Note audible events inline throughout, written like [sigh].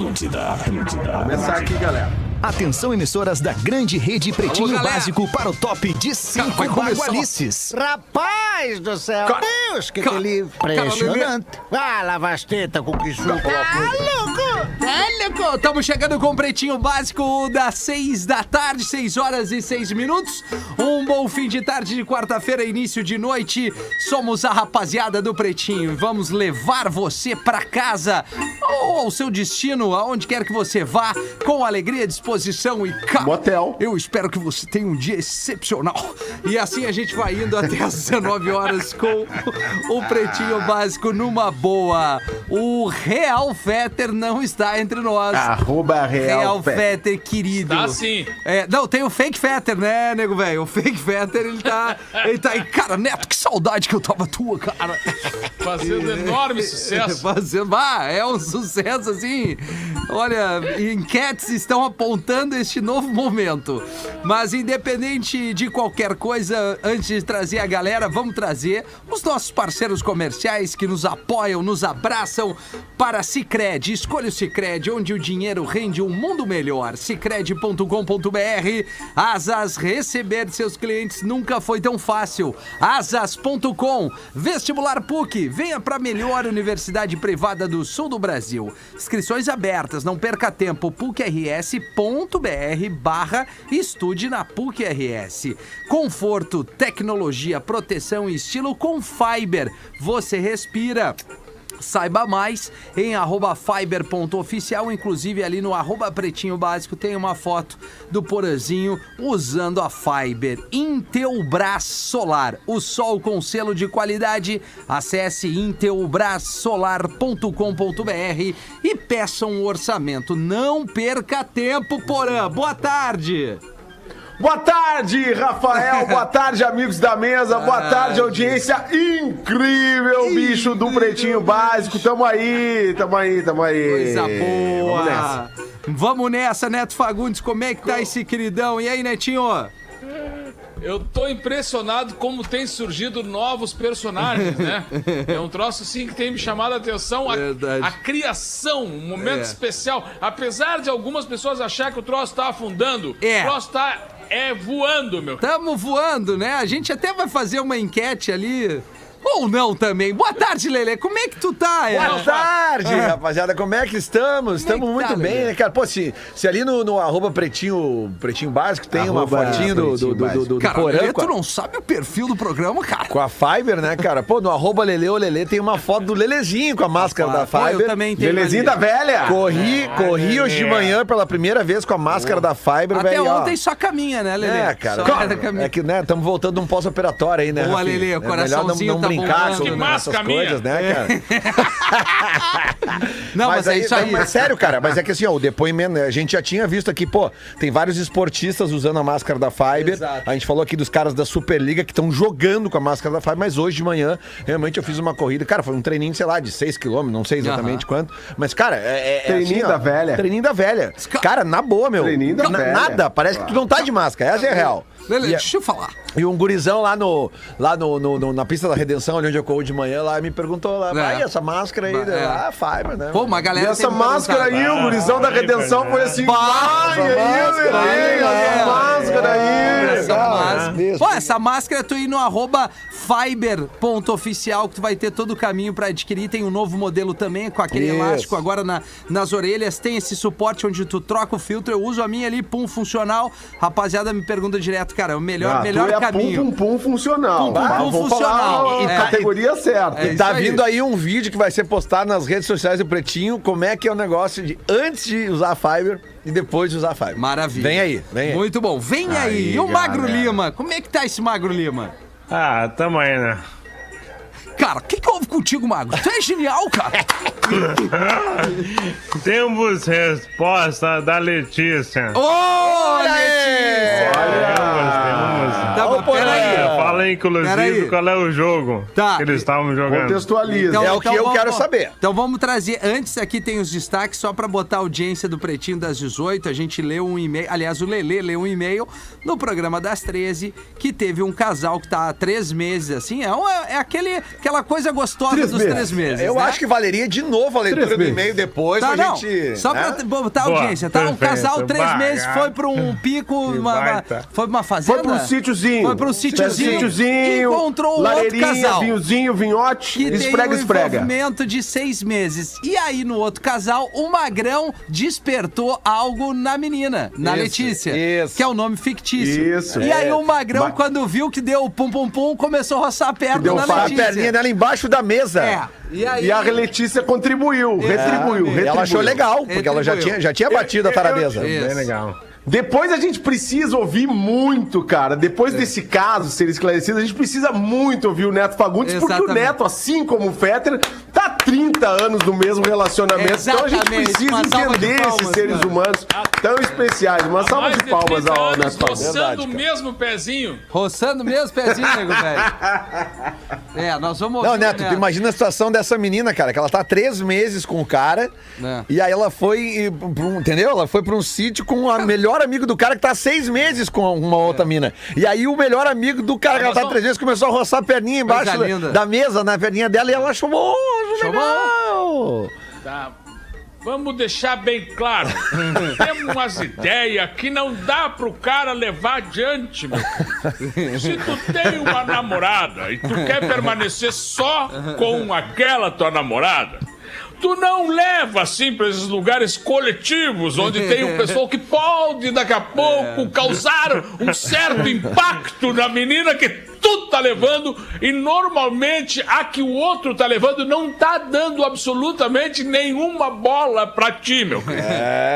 Atlântida, Atlântida. Começar aqui, galera. Atenção, emissoras da grande rede Pretinho galera. Básico para o top de cinco começar. bagualices. Rapaz do céu, Ca- Deus, que ca- ele impressionante. Vai lavar as tetas com que suco. Ah, louco! É, louco! Estamos chegando com o Pretinho Básico das 6 da tarde, 6 horas e 6 minutos. Um bom fim de tarde de quarta-feira, início de noite. Somos a rapaziada do Pretinho e vamos levar você pra casa ou ao seu destino, aonde quer que você vá, com alegria, disposição e calma. Motel. Eu espero que você tenha um dia excepcional. E assim a gente vai indo até as 19 horas com o Pretinho Básico numa boa. O Real Fetter não está entre nós. Arroba Real Real Pé. Fetter, querido. Tá sim. É, não, tem o Fake Fetter, né, nego velho? O Fake Fetter, ele tá. Ele tá aí. Cara, Neto, que saudade que eu tava tua, cara. Fazendo [laughs] enorme sucesso. [laughs] Fazendo. Ah, é um sucesso assim. Olha, enquetes estão apontando este novo momento. Mas independente de qualquer coisa, antes de trazer a galera, vamos trazer os nossos parceiros comerciais que nos apoiam, nos abraçam para Cicred. Escolha o Cicred, onde o dinheiro rende um mundo melhor. Cicred.com.br. Asas, receber seus clientes nunca foi tão fácil. Asas.com. Vestibular PUC. Venha para a melhor universidade privada do sul do Brasil. Inscrições abertas, não perca tempo. PUCRS.br barra estude na PUC-RS. Conforto, tecnologia, proteção e estilo com Fiber. Você respira. Saiba mais em arroba fiber.oficial, inclusive ali no arroba pretinho básico tem uma foto do Porazinho usando a Fiber. Intelbras Solar, o sol com selo de qualidade. Acesse intelbrasolar.com.br e peça um orçamento. Não perca tempo, Porã. Boa tarde. Boa tarde, Rafael. Boa [laughs] tarde, amigos da mesa. Boa tarde, audiência incrível, bicho do Pretinho Básico. Tamo aí, tamo aí, tamo aí. Coisa Vamos nessa. boa. Vamos nessa, Neto Fagundes. Como é que tá esse queridão? E aí, Netinho? Eu tô impressionado como tem surgido novos personagens, né? [laughs] É um troço assim que tem me chamado a atenção. A, Verdade. a criação, um momento É. especial. Apesar de algumas pessoas acharem que o troço tá afundando, É. o troço tá é, voando, meu. Tamo voando, né? A gente até vai fazer uma enquete ali. Ou não também. Boa tarde, Lele. Como é que tu tá? é? Boa tarde, rapaziada. Como é que estamos? Como é Estamos que muito tá, bem, Lelê? né, cara? Pô, se, se ali no, no arroba pretinho, pretinho básico tem uma Arroba fotinho do, do, do, do, do Cara, Porã Lelê, tu não sabe o perfil do programa, cara. com a Fiber, né, cara? Pô, no arroba Lele ou Lele tem uma foto do Lelezinho com a máscara da Pô, Fiber. eu também tenho Belezinha ali. da velha. Corri, corri hoje de manhã pela primeira vez com a máscara da Fiber, Até velho. ó. ontem só caminha, né, Lele? É, cara. Só caminha. É que, né, estamos voltando de um pós-operatório aí, né? Boa, o É melhor não, coraçãozinho não tá brincar com essas coisas, né, cara? [laughs] Não, mas, é isso aí. mas sério, cara, mas é que assim, ó, o depoimento, a gente já tinha visto aqui, pô, tem vários esportistas usando a máscara da Fiber. Exato. A gente falou aqui dos caras da Superliga que estão jogando com a máscara da Fiber, mas hoje de manhã, realmente eu fiz uma corrida, cara, foi um treininho, sei lá, de 6 km, não sei exatamente quanto, mas cara, é, é Treininho assim, ó, da velha. Treininho da velha. Cara, na boa, meu. Treininho da na- velha. Nada, parece que tu não tá de máscara, essa é a real. E deixa eu falar. e um gurizão lá, no, lá no, no- no- na pista da Redenção, ali onde eu corro de manhã, lá me perguntou lá, É. vai, essa máscara aí, né? é. ah, Fiber, né? Pô, uma E galera. essa tem me máscara aí, o gurizão da redenção foi assim. Vai, aí, máscara aí, Lelê, é. essa máscara aí. Essa máscara. né? Pô, essa máscara tu ir no arroba fiber.oficial que tu vai ter todo o caminho pra adquirir. Tem um novo modelo também com aquele Isso. elástico agora na- nas orelhas. Tem esse suporte onde tu troca o filtro. Eu uso a minha ali, pum, funcional. Rapaziada me pergunta direto, cara, o melhor, Ah, melhor tu é caminho. Pum, pum, pum funcional. Pum, pum, Ah, pum funcional. a É. categoria certa. É E tá aí. vindo aí um vídeo que vai ser postado nas redes sociais do Pretinho, como é que é o negócio de antes de usar a Fiber e depois de usar a Fiber. Maravilha. Vem aí, vem aí. Muito bom. Vem aí. Aí, E o Magro galera. Lima? Como é que tá esse Magro Lima? Ah, tamo aí, né? Cara, o que, que houve contigo, Magro? Tu é genial, cara. Temos resposta da Letícia. Ô, Letícia! Temos, temos. Tá, peraí. Eu Fala, inclusive, Peraí. qual é o jogo Tá. que eles estavam jogando. Contextualiza. É o que eu vamos- quero saber. Então vamos trazer. Antes aqui tem os destaques, só pra botar a audiência do Pretinho das 18. A gente leu um e-mail. Aliás, o Lelê leu um e-mail no programa das 13 que teve um casal que tá há três meses, assim. É, é aquele, aquela coisa gostosa Três dos meses. três meses. Eu né? acho que valeria de novo a leitura Três do e-mail depois Tá, pra não. gente. Só pra né? botar a Boa, audiência, tá? Um casal, três meses, ah. foi pra um [laughs] pico, uma, uma- foi pra uma fazenda. Foi pra um sítiozinho. Foi pra um sítiozinho. Sítiozinho. Encontrou um outro casal. vinhozinho, vinhote. que esprega, tem um esprega. envolvimento de seis meses. E aí, no outro casal, o Magrão despertou algo na menina, na Isso, Letícia. isso. Que é o nome fictício. Isso. E aí, É. o Magrão, Ma- quando viu que deu pum pum pum, começou a roçar a perna deu na A Letícia. perninha dela embaixo da mesa. É. E aí. E a Letícia contribuiu, retribuiu, retribuiu. Ela achou legal, porque ela já Retribuiu. tinha, já tinha batido a taradeza. Isso. Bem legal. Depois a gente precisa ouvir muito, cara. Depois É. desse caso ser esclarecido, a gente precisa muito ouvir o Neto Fagundes, porque o Exatamente. Neto, assim como o Fetter, tá há 30 anos no mesmo relacionamento. Então a gente Exatamente. precisa Uma de entender palmas, esses seres cara. humanos tão especiais. Uma Há salva de palmas 30 ao Neto Fagundes. roçando Verdade, o mesmo pezinho. Roçando mesmo pezinho, nego, velho. [laughs] É, nós vamos Não, ouvir o Neto, tu imagina a situação dessa menina, cara, que ela tá há três meses com o cara É. e aí ela foi, um- entendeu? Ela foi pra um sítio com o melhor amigo do cara que tá há seis meses com uma outra mina. E aí o melhor amigo do cara que ela tá três meses começou a roçar a perninha embaixo da, da mesa, na perninha dela, e ela achou, oh, Achou legal. Tá. Vamos deixar bem claro. [laughs] Temos umas ideias que não dá pro cara levar adiante, meu. Se tu tem uma namorada e tu quer permanecer só com aquela tua namorada, tu não leva assim pra esses lugares coletivos onde tem um pessoal que pode daqui a pouco [laughs] causar um certo impacto na menina que tu tá levando e normalmente a que o outro tá levando não tá dando absolutamente nenhuma bola pra ti, meu querido.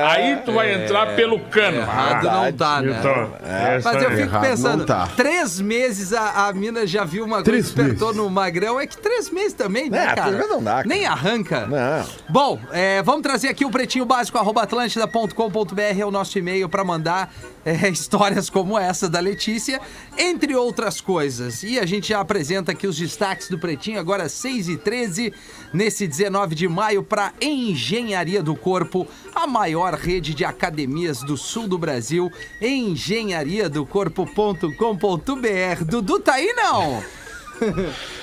Aí tu vai entrar pelo cano. Errado não tá, né? Milton, é Mas eu fico Errado pensando, tá. três meses a, a mina já viu uma coisa, Três despertou meses. no magrão, é que três meses também, né, É, cara? três meses não dá, cara. Nem arranca. Não. Bom, é, vamos trazer aqui o pretinho básico, arroba atlântida.com.br é o nosso e-mail para mandar é, [laughs] histórias como essa da Letícia, entre outras coisas. E a gente já apresenta aqui os destaques do Pretinho, agora 6 e 13 nesse 19 de maio, para Engenharia do Corpo, a maior rede de academias do sul do Brasil, engenhariadocorpo.com.br. Dudu tá aí, não? [laughs]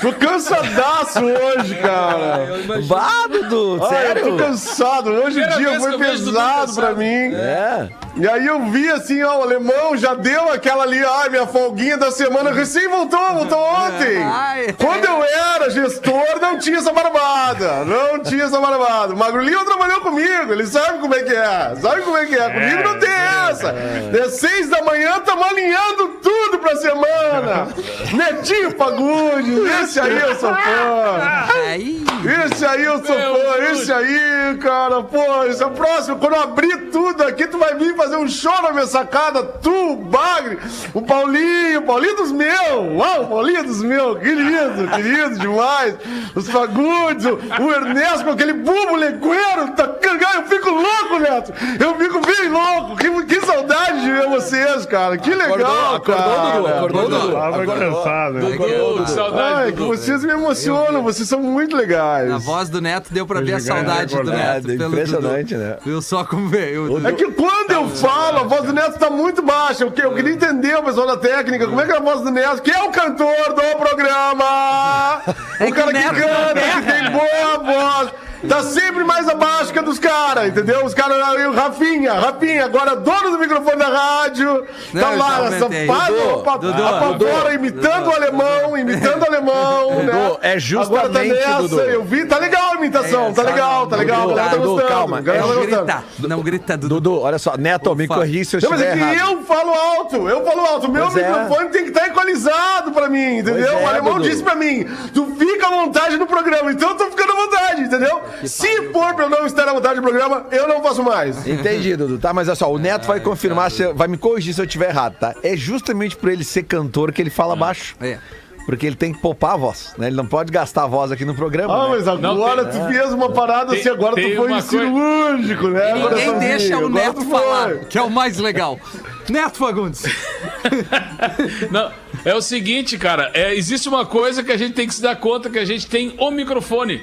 Tô cansadaço hoje, cara. Bah, Dudu, Ai, eu sério? tô cansado. Hoje o dia foi eu pesado pra mim. É. E aí eu vi assim, ó, o alemão já deu aquela ali, ai, minha folguinha da semana, recém voltou, voltou ontem. Ai. Quando eu era gestor, não tinha essa barbada, não tinha essa barbada. O Magrulinho trabalhou comigo, ele sabe como é que é, sabe como é que é, comigo não tem essa. É seis da manhã, tamo alinhando tudo pra semana. [laughs] Netinho Fagundes, esse aí eu sou fã. Aí. Esse aí eu sou Meu fã, Deus. esse aí, cara, pô, esse é o próximo. Quando eu abrir tudo aqui, tu vai vir fazer um show na minha sacada. Tu, o Bagre, o Paulinho, o Paulinho dos meus. Uau, o Paulinho dos meus, querido, querido demais. Os Fagundes, o, Ernesto com aquele bubo legueiro. Tá, eu fico louco, Neto. Eu fico bem louco. Que, que saudade de ver vocês, cara. Que legal, acordou, cara. Dudu, acordou, Dudu. Tava cansado. né? Ô, que saudade, Ai, que Dudu. vocês me emocionam, vocês são muito legais. A voz do Neto deu pra ver a saudade do acordado. Neto. pelo Impressionante, Dudu. né? Viu só como veio. É Dudu. que quando eu falo, a voz do Neto tá muito baixa. Eu, que- eu queria entender o pessoal da técnica. Como é que é a voz do Neto? Que é o cantor do programa! [laughs] É o que cara que Neto canta, que tem boa voz. Tá sempre mais abaixo que a dos caras, entendeu? Os caras, aí o Rafinha, Rafinha, agora dono do microfone da rádio, Não, tá lá, Dudu, Dudu, apavora, Dudu, imitando Dudu. o alemão, imitando o alemão, [laughs] Dudu, né? é Agora tá justamente, nessa, Dudu. eu vi, tá legal a imitação, É, tá legal, tá legal, tá Dudu, gostando. calma, a galera Não tá gostando. grita, não grita, Dudu. Dudu, olha só, Neto, me Ufa. corri se eu Não, mas estiver é que errado. eu falo alto, eu falo alto. Meu Pois é. microfone tem que estar equalizado pra mim, entendeu? Pois é, o alemão Dudu. disse pra mim: tu fica à vontade no programa, então eu tô ficando à vontade, entendeu? Se for pra eu não estar à vontade no programa, eu não faço mais. Entendi, Dudu. Tá, mas olha só, o Neto vai confirmar, se vai me corrigir se eu estiver errado, tá? É justamente por ele ser cantor que ele fala baixo. É. Porque ele tem que poupar a voz, né? Ele não pode gastar a voz aqui no programa. Ah, né? mas agora tu fez uma parada Tem- assim, agora tu foi coisa- cirúrgico, né? Ninguém coraçãozinho? deixa o Agora Neto foi. falar, que é o mais legal. Neto Fagundes. [laughs] Não, é o seguinte, cara. É, existe uma coisa que a gente tem que se dar conta que a gente tem o microfone.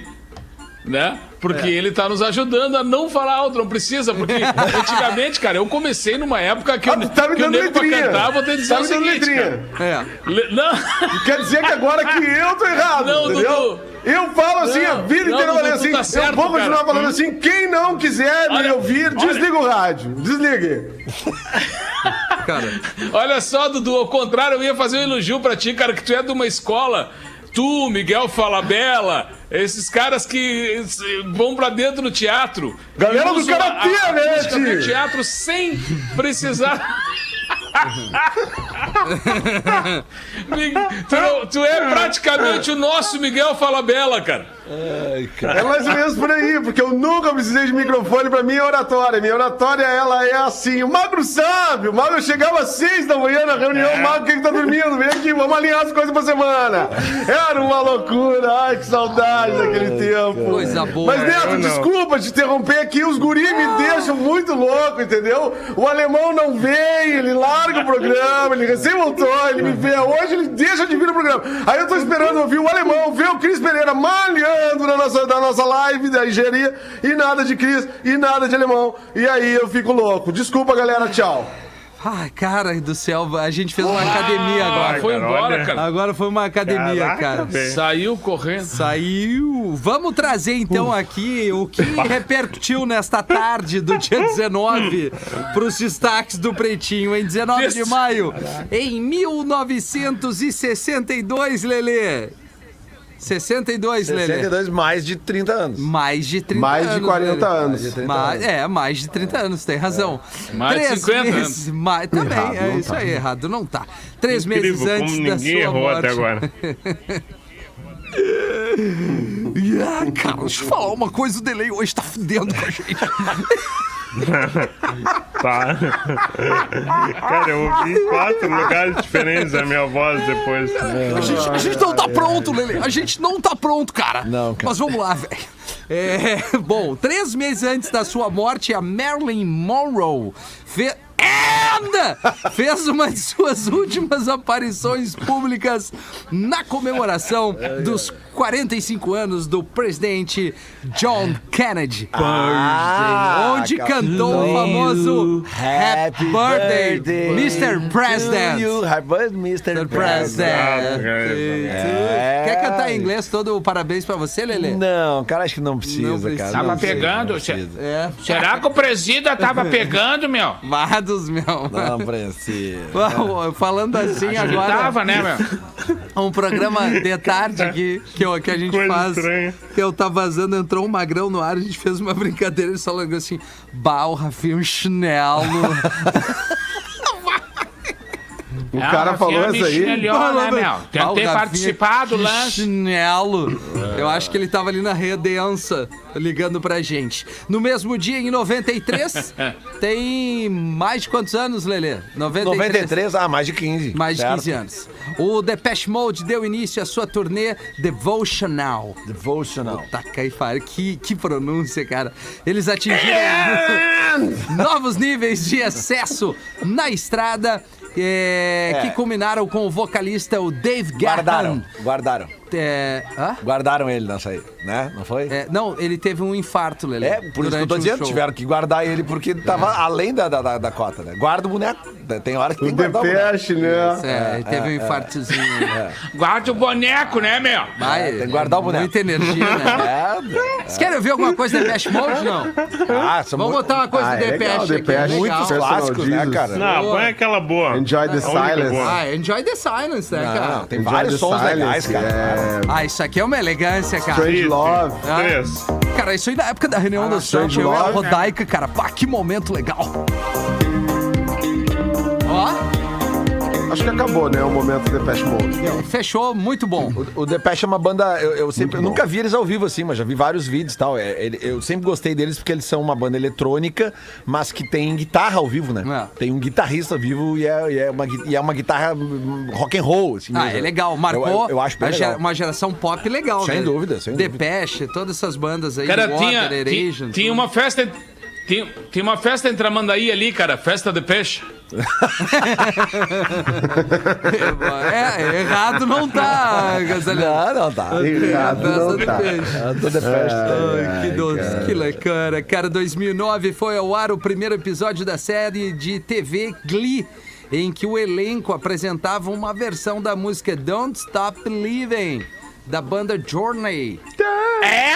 Né? Porque É. ele tá nos ajudando a não falar alto, não precisa. Porque [laughs] antigamente, cara, eu comecei numa época que, Ah, eu, tá me que dando pra letrinha. cantar, vou ter que dizer Tá o me seguinte, letrinha. É. Le- Não, Quer dizer que agora que eu tô errado, Não, entendeu? Dudu. Eu falo assim a Não, vida não, inteira, eu falei tu assim, tá eu certo, vou continuar cara. falando assim, quem não quiser me Olha, ouvir, olha. desliga o rádio, desligue. Cara, Olha só, Dudu, ao contrário, eu ia fazer um elogio pra ti, cara, que tu é de uma escola. Tu, Miguel Falabella, esses caras que vão pra dentro do teatro. Galera do Karatê, né, teatro sem precisar. [laughs] Tu, tu é praticamente o nosso Miguel Falabella, cara. É mais ou menos por aí, porque eu nunca precisei de microfone pra minha oratória. Minha oratória, ela é assim, o Magro sabe, o Magro chegava às seis da manhã na reunião, o Magro, quem que tá dormindo? Vem aqui, vamos alinhar as coisas pra semana. Era uma loucura, ai, que saudade daquele tempo. Coisa boa. Mas, Neto, não. desculpa te interromper aqui, os guri me deixam muito louco, entendeu? O alemão não vem, ele larga o programa, ele recém voltou, ele me vê hoje, ele deixa de vir no programa. Aí eu tô esperando ouvir o alemão, ver o Cris Pereira malhando na nossa, na nossa live da engenharia, e nada de Cris, e nada de alemão. E aí eu fico louco. Desculpa, galera, tchau. Ai, cara do céu, a gente fez uma academia agora. foi embora, cara. Agora foi uma academia, Caraca, cara. velho. Saiu correndo. Saiu. Vamos trazer então aqui o que repercutiu nesta tarde do dia 19 para os destaques do Pretinho. Em 19 de maio, em 1962, Lelê. 62, Lelê. 62 mais de 30 anos. Mais de 30 Mais de anos. 40 Lelê. anos. Mais- é, mais de 30 anos, tem razão. Mais de 50 meses, mais- também, Errado, é não isso tá. aí, errado não tá. Três meses Incrível antes como da ninguém sua errou morte. até agora. [laughs] Ah, cara, deixa eu falar uma coisa, o delay hoje tá fudendo com a gente. [laughs] [laughs] Tá. Cara, eu ouvi em quatro lugares diferentes a minha voz depois. A gente, a gente não tá pronto, Lele. A gente não tá pronto, cara. Não, cara. Mas vamos lá, velho. É, [laughs] bom, três meses antes da sua morte, a Marilyn Monroe fez. Fez uma de suas últimas aparições públicas na comemoração dos 45 anos do presidente John Kennedy. Ah, onde cantou o famoso Happy Birthday, Mr. President. Happy birthday, Mr. Mr. President. President. É. Cantar em inglês todo o parabéns pra você, Lelê? Não, cara, acho que não precisa, Não precisa. cara. Tava Não sei, pegando, cê- precisa. É. Será que o presida tava [laughs] pegando, meu? Mados, meu. Não precisa. Bom, Falando assim agora, Tava, né, meu? um programa de tarde aqui que, eu- que a gente Coisa faz. estranha. Que eu tá vazando, entrou um magrão no ar, a gente fez uma [laughs] brincadeira e só falando assim: Bah, o Rafinha, um chinelo. [laughs] O cara falou isso aí. Melhor, né, meu? Ah, Tentei Rafinha, participar do lance. Chinelo. Eu acho que ele tava ali na redença ligando pra gente. No mesmo dia, em 93, [laughs] tem mais de quantos anos, Lelê? 93. 93, ah, mais de 15. Mais de certo. 15 anos. O Depeche Mode deu início à sua turnê Devotional. Devotional. Taca e fara. Que, que pronúncia, cara. Eles atingiram [laughs] novos níveis de excesso na estrada. É, É. Que culminaram com o vocalista o Dave Guardaram, Gahan. guardaram. É, hã? Guardaram ele nessa aí, né? Não foi? É, não, ele teve um infarto, Lelê. É, por isso que eu durante tô um dizendo, show. tiveram que guardar ele porque tava além da, da, da, da cota, né? Guarda o boneco. Tem hora que tem que guardar o boneco. Depeche, né? É, ele teve um infartozinho. Guarda o boneco, né, meu? Vai, tem que guardar o boneco. Muita energia, né? [laughs] É, Vocês querem ouvir alguma coisa do Depeche Mode? Não. ah, são Vamos muito- botar uma coisa Ah, do é Depeche legal, aqui. Depeche. legal. muitos clássicos, né, cara? Não, põe aquela boa. Enjoy the silence. Ah, Enjoy the Silence, né, cara? tem vários sons legais, cara. É... Ah, isso aqui é uma elegância, cara. Strange Love. Ah. Cara, isso aí na época da reunião da Strange Sorte, eu era Love. Rodaica, cara. Pá, que momento legal. Ó, Acho que acabou, né? O momento do Depeche Mode. fechou, muito bom. O Depeche é uma banda. Eu, eu sempre, eu nunca vi eles ao vivo assim, mas já vi vários vídeos e tal. É, ele- eu sempre gostei deles porque eles são uma banda eletrônica, mas que tem guitarra ao vivo, né? É. Tem um guitarrista ao vivo e é, e é uma, gui- e é uma guitarra hum, rock and roll. Assim, Ah, mesmo. é legal. Marcou Eu, eu, acho bem a legal. gera- uma geração pop legal, Sem né? dúvida, sem dúvida. Depeche, todas essas bandas aí. Cara, Water, tinha, tinha, tinha tudo. uma festa. Tinha, tinha uma festa em Tramandaí ali, cara. Festa de peixe. [laughs] É, é, errado não tá, Gasolina. Não, não tá. Errado não Festa tá. do peixe. Eu tô de festa. Ai, que doce, que lecana. Cara, 2009 foi ao ar o primeiro episódio da série de TV Glee, em que o elenco apresentava uma versão da música Don't Stop Believing, da banda Journey. É?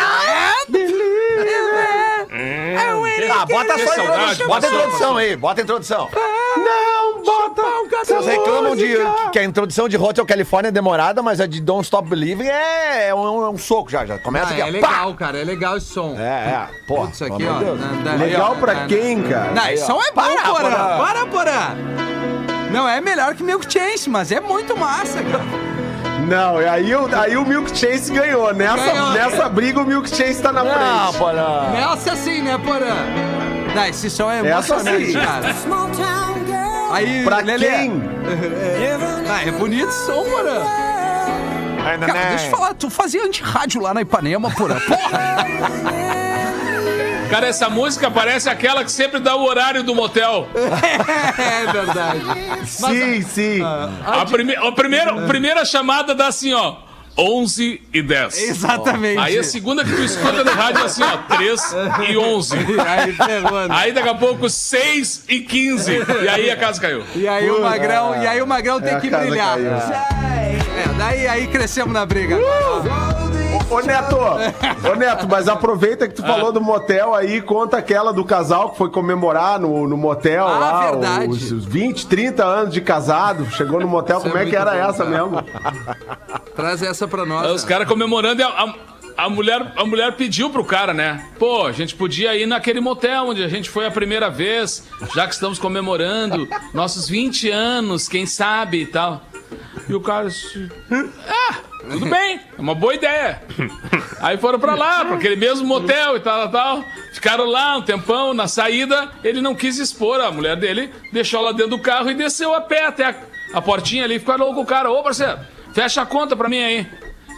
Ah, bota só introdução. Bota a introdução aí, bota a introdução. Não, bota. Vocês reclamam de, que a introdução de Hotel California é demorada, mas a de Don't Stop Believing é, é um, é um soco já. Já começa Ah, aqui, é legal, cara, é legal esse som. Pá! É, é. Pô, Isso aqui, ó. na- na- Legal ó, pra na- quem, cara? Não, esse som é bom, Para. Porã. Para, Porã. Não é melhor que Milk Chance, mas é muito massa, cara. Não, e aí, o- aí o Milk Chase ganhou. Nessa, Ganhou. nessa briga o Milk Chase tá na Não, frente. porra. Nessa assim, né, Porã? Não, esse som é Essa emocionante, sim. cara. Aí, Pra Lelê, quem? [laughs] Ah, é bonito esse som, Porã. Cara, deixa eu falar, tu fazia anti-rádio lá na Ipanema, Porã. Porra! [laughs] Cara, essa música parece aquela que sempre dá o horário do motel. [laughs] é verdade. Sim, sim. A, prime a, primeira, a primeira chamada dá assim, ó. 11 e 10. Exatamente. Aí a segunda que tu escuta no rádio é assim, ó. 3 e 11. Aí né? Aí daqui a pouco 6 e 15. E aí a casa caiu. E aí o Magrão, e aí o Magrão tem É, a que brilhar. caiu. É, daí aí crescemos na briga. Ô Neto, ô Neto, mas aproveita que tu falou do motel aí, conta aquela do casal que foi comemorar no, no motel Ah, lá, verdade. os, os 20, 30 anos de casado, chegou no motel, Isso é como é, que muito era bom, essa cara. mesmo? Traz essa pra nós. Aí Os caras comemorando e a, a, a mulher, a mulher pediu pro cara, né? Pô, a gente podia ir naquele motel onde a gente foi a primeira vez, já que estamos comemorando nossos 20 anos, quem sabe e tal. E o cara disse, ah, tudo bem, é uma boa ideia. Aí foram pra lá, pra aquele mesmo motel e tal, tal, tal. Ficaram lá um tempão, na saída, ele não quis expor a mulher dele, deixou ela dentro do carro e desceu a pé até a, a portinha ali, ficou louco o cara, ô parceiro, fecha a conta pra mim aí.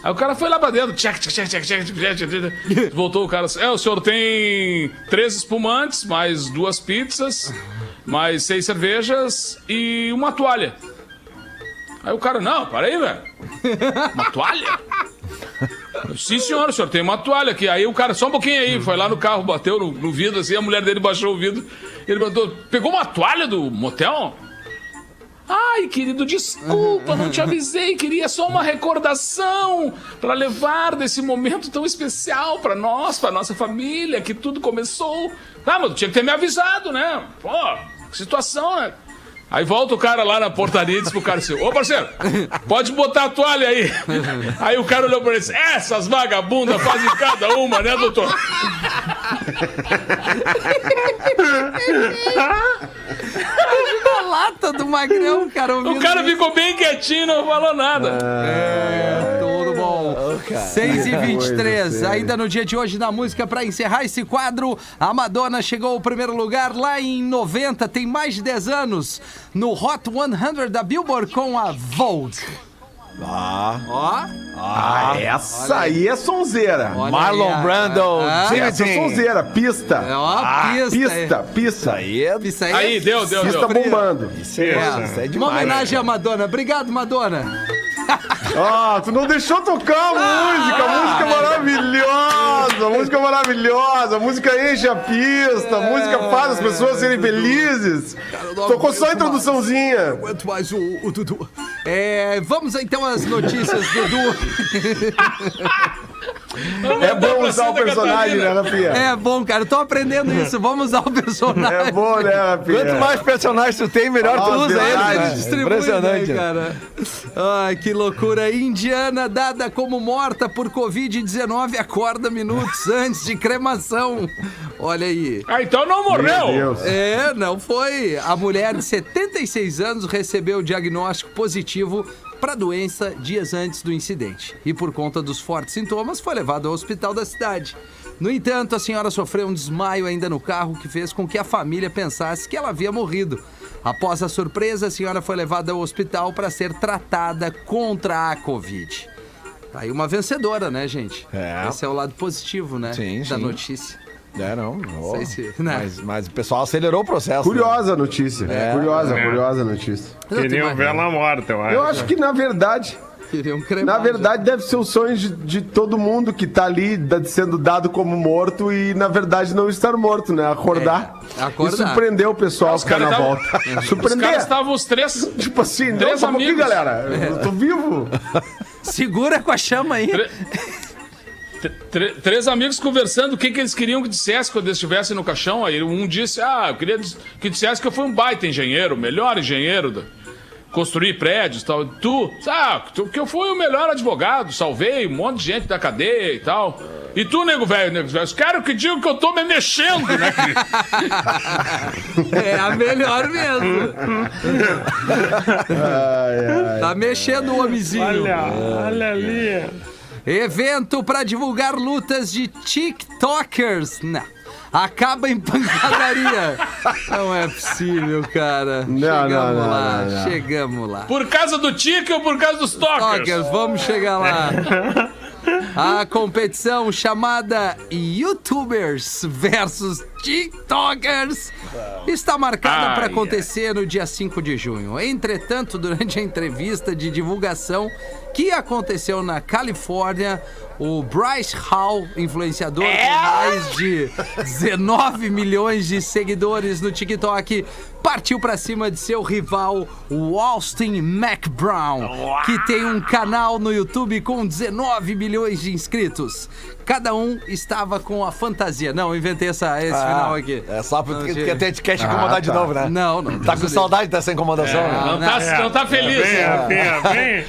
Aí o cara foi lá pra dentro, tchac, tchac, tchac, tchac, tchac, tchac. voltou o cara assim, é, o senhor tem três espumantes, mais duas pizzas, mais seis cervejas e uma toalha. Aí o cara, não, para aí, velho. Uma toalha? Sim, senhor, senhor tem uma toalha aqui. Aí o cara, só um pouquinho aí, foi lá no carro, bateu no, no vidro assim, a mulher dele baixou o vidro. Ele mandou, pegou uma toalha do motel? Ai, querido, desculpa, não te avisei, queria só uma recordação para levar desse momento tão especial para nós, para nossa família, que tudo começou. Ah, mas tinha que ter me avisado, né? Pô, que situação, né? Aí volta o cara lá na portaria e diz pro cara assim: Ô parceiro, pode botar a toalha aí. Aí o cara olhou pra ele e disse: Essas vagabundas fazem cada uma, né, doutor? A lata do Magrão, cara. O cara isso. ficou bem quietinho, não falou nada. É, tudo bom. 6 e 23 Coisa ainda no dia de hoje na música pra encerrar esse quadro, a Madonna chegou ao primeiro lugar lá em 90, tem mais de 10 anos, no Hot 100 da Billboard com a Vogue. Ah. Ó, Ah, essa aí é sonzeira. olha Marlon aí, a- Brando, a- Jimmy Essa é sonzeira, pista. É, ó, pista. Pista, pista. Aí é, Isso aí, Aí, deu, deu, Pista deu. bombando. isso é, É. isso é Uma demais. homenagem à Madonna. Obrigado, Madonna. [laughs] Ah, tu não deixou tocar a música. A música é maravilhosa. A música é maravilhosa. A música enche a pista. A música faz as pessoas serem felizes. Tocou só a introduçãozinha. Aguento mais o, o Dudu. É, vamos então às notícias, Dudu. [laughs] É bom usar o personagem, né, Rafinha? É bom, cara. Eu tô aprendendo isso. Vamos usar o personagem. É bom, né, Rafinha? Quanto mais personagens tu tem, melhor tu usa né? Distribui, Impressionante. né, cara? Ai, que loucura. Indiana dada como morta por Covid-19 acorda minutos [laughs] antes de cremação. Olha aí. Ah, então não morreu. É, não foi. A mulher de 76 anos recebeu o diagnóstico positivo para a doença dias antes do incidente. E por conta dos fortes sintomas, foi levada ao hospital da cidade. No entanto, a senhora sofreu um desmaio ainda no carro que fez com que a família pensasse que ela havia morrido. Após a surpresa, a senhora foi levada ao hospital para ser tratada contra a Covid. Tá aí uma vencedora, né, gente? É. Esse é o lado positivo, né? Sim, da sim. notícia. É, não. ó. Sei se- né? mas, mas o pessoal acelerou o processo. né? Curiosa a notícia. Curiosa, É. curiosa a notícia. Queriam ver ela morta, eu acho. Eu acho que, na verdade, na verdade, deve ser o sonho de, de todo mundo que tá ali sendo dado como morto e, na verdade, não estar morto, né? Acordar. É, acordar. E surpreender o pessoal Os que tá na volta. [laughs] tavam- Os caras Surpreender. estavam os três. Tipo assim, não, Três pouquinho, amigos. galera. Eu tô vivo. [laughs] Segura com a chama aí. Tre- tre- três amigos conversando o que, que eles queriam que dissesse quando eles estivessem no caixão. Aí um disse: Ah, eu queria que dissesse que eu fui um baita engenheiro, o melhor engenheiro da construir prédios e tal. Tu, ah, tu- que eu fui o melhor advogado, salvei um monte de gente da cadeia e tal. E tu, nego velho, nego velho, quero que digam que eu tô me mexendo, né? [laughs] É a melhor mesmo. Tá mexendo o homenzinho. Olha, olha ali. Evento pra divulgar lutas de TikTokers. Não. Acaba em pancadaria. [laughs] Não é possível, cara. Não, chegamos não, não, lá, não, não. chegamos lá. Por causa do Tique ou por causa dos Tokers? TikTokers, vamos chegar lá. [laughs] A competição chamada YouTubers versus TikTokers está marcada Ai, para acontecer no dia 5 de junho. Entretanto, durante a entrevista de divulgação que aconteceu na Califórnia, o Bryce Hall, influenciador com mais de 19 milhões de seguidores no TikTok, partiu para cima de seu rival, o Austin McBrown, que tem um canal no YouTube com 19 milhões de inscritos. Cada um estava com a fantasia. Não, inventei essa, esse final aqui. É só Não, porque gente. que até te quer te incomodar de tá. novo, né? Não, não. Tá com saudade dessa incomodação, né? Não tá, não tá feliz. Vem, Rafinha, vem.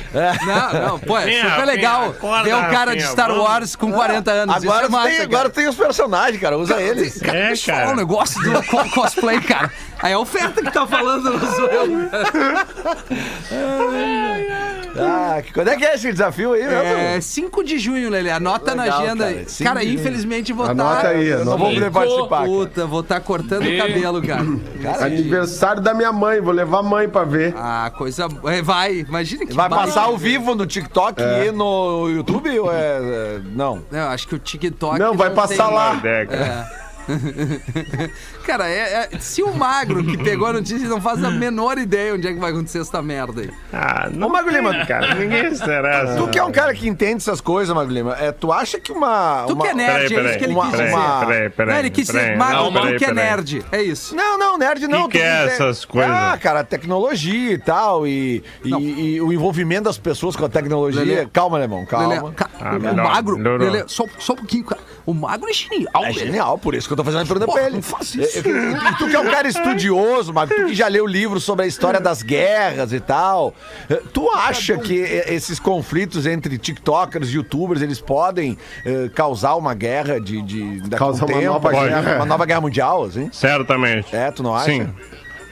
Não, não, pô, é Vem, super legal acorda, ver um cara de Star vamos. Wars com 40 anos. Isso Agora, é tem, agora tem os personagens, cara. Usa eles. Cara, É, deixa eu falar cara. um negócio do co- [laughs] cosplay, cara. Aí é a oferta que tá falando, não sou eu. Ah, que- quando é que é esse desafio aí, mesmo? É 5 de junho, Lelê. Anota na Legal, agenda. cara. Cara, infelizmente vou estar. Anota aí, não vou poder participar. cara. Puta, vou estar cortando o cabelo, cara. Aniversário da minha mãe, vou levar a mãe pra ver. Ah, coisa. é, Vai, imagina que Vai baita. passar ao vivo no TikTok e no YouTube ou é. é- Não. Não, acho que o TikTok. Não, vai passar tem- lá. Ideia, [laughs] cara. É- é- se o magro que pegou a notícia não faz a menor ideia onde é que vai acontecer essa merda aí. Ah, não Ô, Mago Lima, cara. Ninguém se interessa. Tu que é um cara que entende essas coisas, Mago Lima, é, tu acha que uma. Tu uma... que é nerd, Peraí, é isso peraí. que ele Uma- quis Peraí, dizer. uma- peraí, peraí. não, ele quis dizer peraí. magro, Não, tu peraí, que é peraí. nerd. É isso. Não, não, nerd não. Que que tu é essas coisas? Ah, cara, tecnologia e tal, e, e, e o envolvimento das pessoas com a tecnologia. Lelê. Calma, alemão, calma. Lelê, ca- Ah, o melhor, magro. Lelê, só, só um pouquinho, cara. O magro é genial, É genial, por isso que eu tô fazendo a pergunta Porra, pra ele. não faz isso. Eu- eu- E tu que é um cara estudioso, Mago, tu que já leu livros sobre a história das guerras e tal, eh, tu acha que eh, esses conflitos entre tiktokers e youtubers, eles podem eh, causar uma guerra de... de daqui a um Causar uma nova Pode. guerra. Uma nova guerra mundial, assim? Certamente. É, tu não acha? Sim.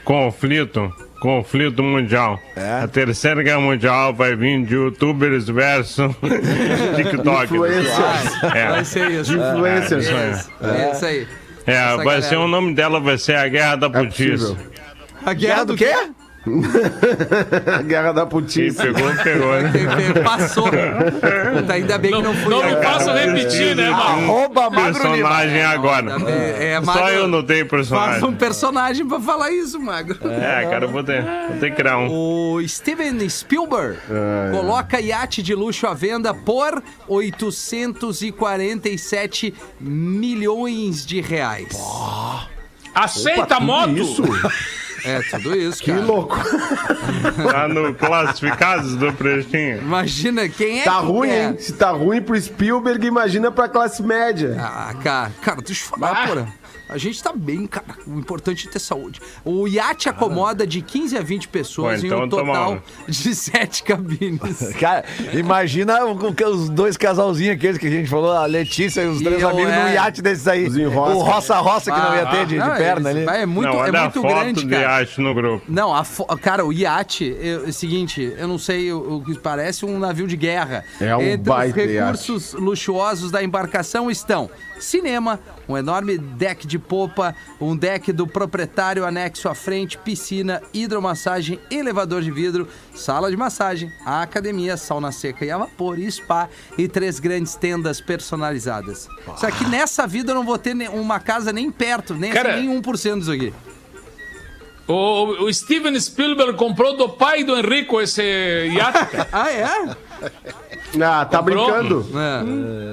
Conflito. Conflito mundial. É. A terceira guerra mundial vai vir de youtubers versus [laughs] TikTokers. Influencers. Vai É, ser isso. Influencers. É isso aí. É vai galera. ser o nome dela, vai ser a Guerra da Putice. possível. A Guerra do quê? [laughs] A guerra da Quem putice. pegou, pegou, né? Passou. Puta, ainda bem que não fui Não me façam repetir, né, mano? Arroba Magro Lima. Personagem agora. Ainda bem- É, Só magro, eu não tenho personagem. um personagem pra falar isso, magro. É, cara, eu vou ter, vou ter que criar um. O Steven Spielberg coloca iate de luxo à venda por 847 milhões de reais. Aceita a moto? Isso? [laughs] É, tudo isso, Que cara. louco. [laughs] Tá no classificados do Prestinho. Imagina quem é Tá que ruim, quer. hein? Se tá ruim pro Spielberg, imagina pra classe média. Ah, cara, cara, deixa eu falar, Ah. porra. A gente tá bem, cara. O importante é ter saúde. O iate acomoda de 15 a 20 pessoas Pô, em então um total de 7 cabines. [laughs] Cara, imagina os dois casalzinhos aqueles que a gente falou, a Letícia e os três eu, amigos é. num iate desses aí. O roça-roça que não ia ter de, de Não, perna ali. É muito, Não, é muito grande, de cara. iate no grupo. Não, a fo- cara, o iate, eu- é o seguinte, eu não sei o, que parece um navio de guerra. É um Entre baita os recursos luxuosos da embarcação estão cinema, um enorme deck de popa, um deck do proprietário anexo à frente, piscina, hidromassagem, elevador de vidro, sala de massagem, academia, sauna seca e a vapor, e spa e três grandes tendas personalizadas. Só que nessa vida eu não vou ter uma casa nem perto, nem, Cara- assim, nem 1% disso aqui. O, o Steven Spielberg comprou do pai do Henrico esse iate. [laughs] Ah, é? [laughs] Ah, tá Comprou? brincando?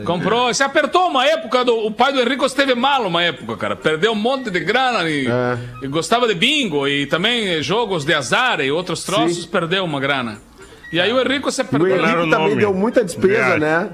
É. Comprou, se apertou uma época, do, o pai do Henrico esteve mal uma época, cara. Perdeu um monte de grana e, É. e gostava de bingo e também jogos de azar e outros troços, Sim. perdeu uma grana. E aí o Henrico se O apertou. Era Henrique o também deu muita despesa, Verdade. né?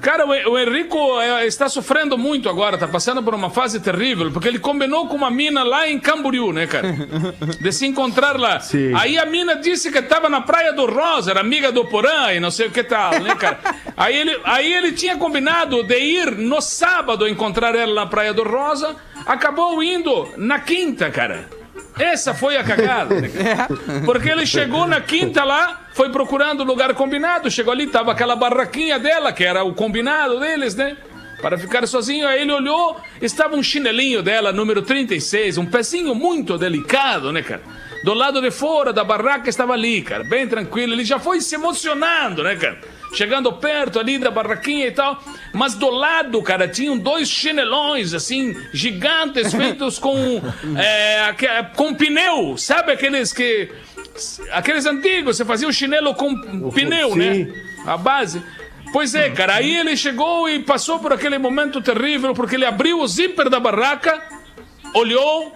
Cara, o, Henrico é, está sofrendo muito agora, tá passando por uma fase terrível, porque ele combinou com uma mina lá em Camboriú, né, cara? [laughs] De se encontrar lá. Sim. Aí a mina disse que estava na Praia do Rosa, era amiga do Porã e não sei o que tal, né, cara? [laughs] Aí ele, aí ele tinha combinado de ir no sábado encontrar ela na Praia do Rosa, acabou indo na quinta, cara. Essa foi a cagada. cara? [laughs] Porque ele chegou na quinta lá, foi procurando o lugar combinado, chegou ali, tava aquela barraquinha dela, que era o combinado deles, né? Para ficar sozinho, aí ele olhou, estava um chinelinho dela, número 36, um pezinho muito delicado, né, cara? Do lado de fora da barraca estava ali, cara, bem tranquilo. Ele já foi se emocionando, né, cara? Chegando perto ali da barraquinha e tal. Mas do lado, cara, tinham dois chinelões, assim, gigantes, feitos com, [laughs] é, com pneu. Sabe aqueles que. Aqueles antigos, você fazia o chinelo com pneu, sim. né? A base. Pois é, cara, aí ele chegou e passou por aquele momento terrível, porque ele abriu o zíper da barraca, olhou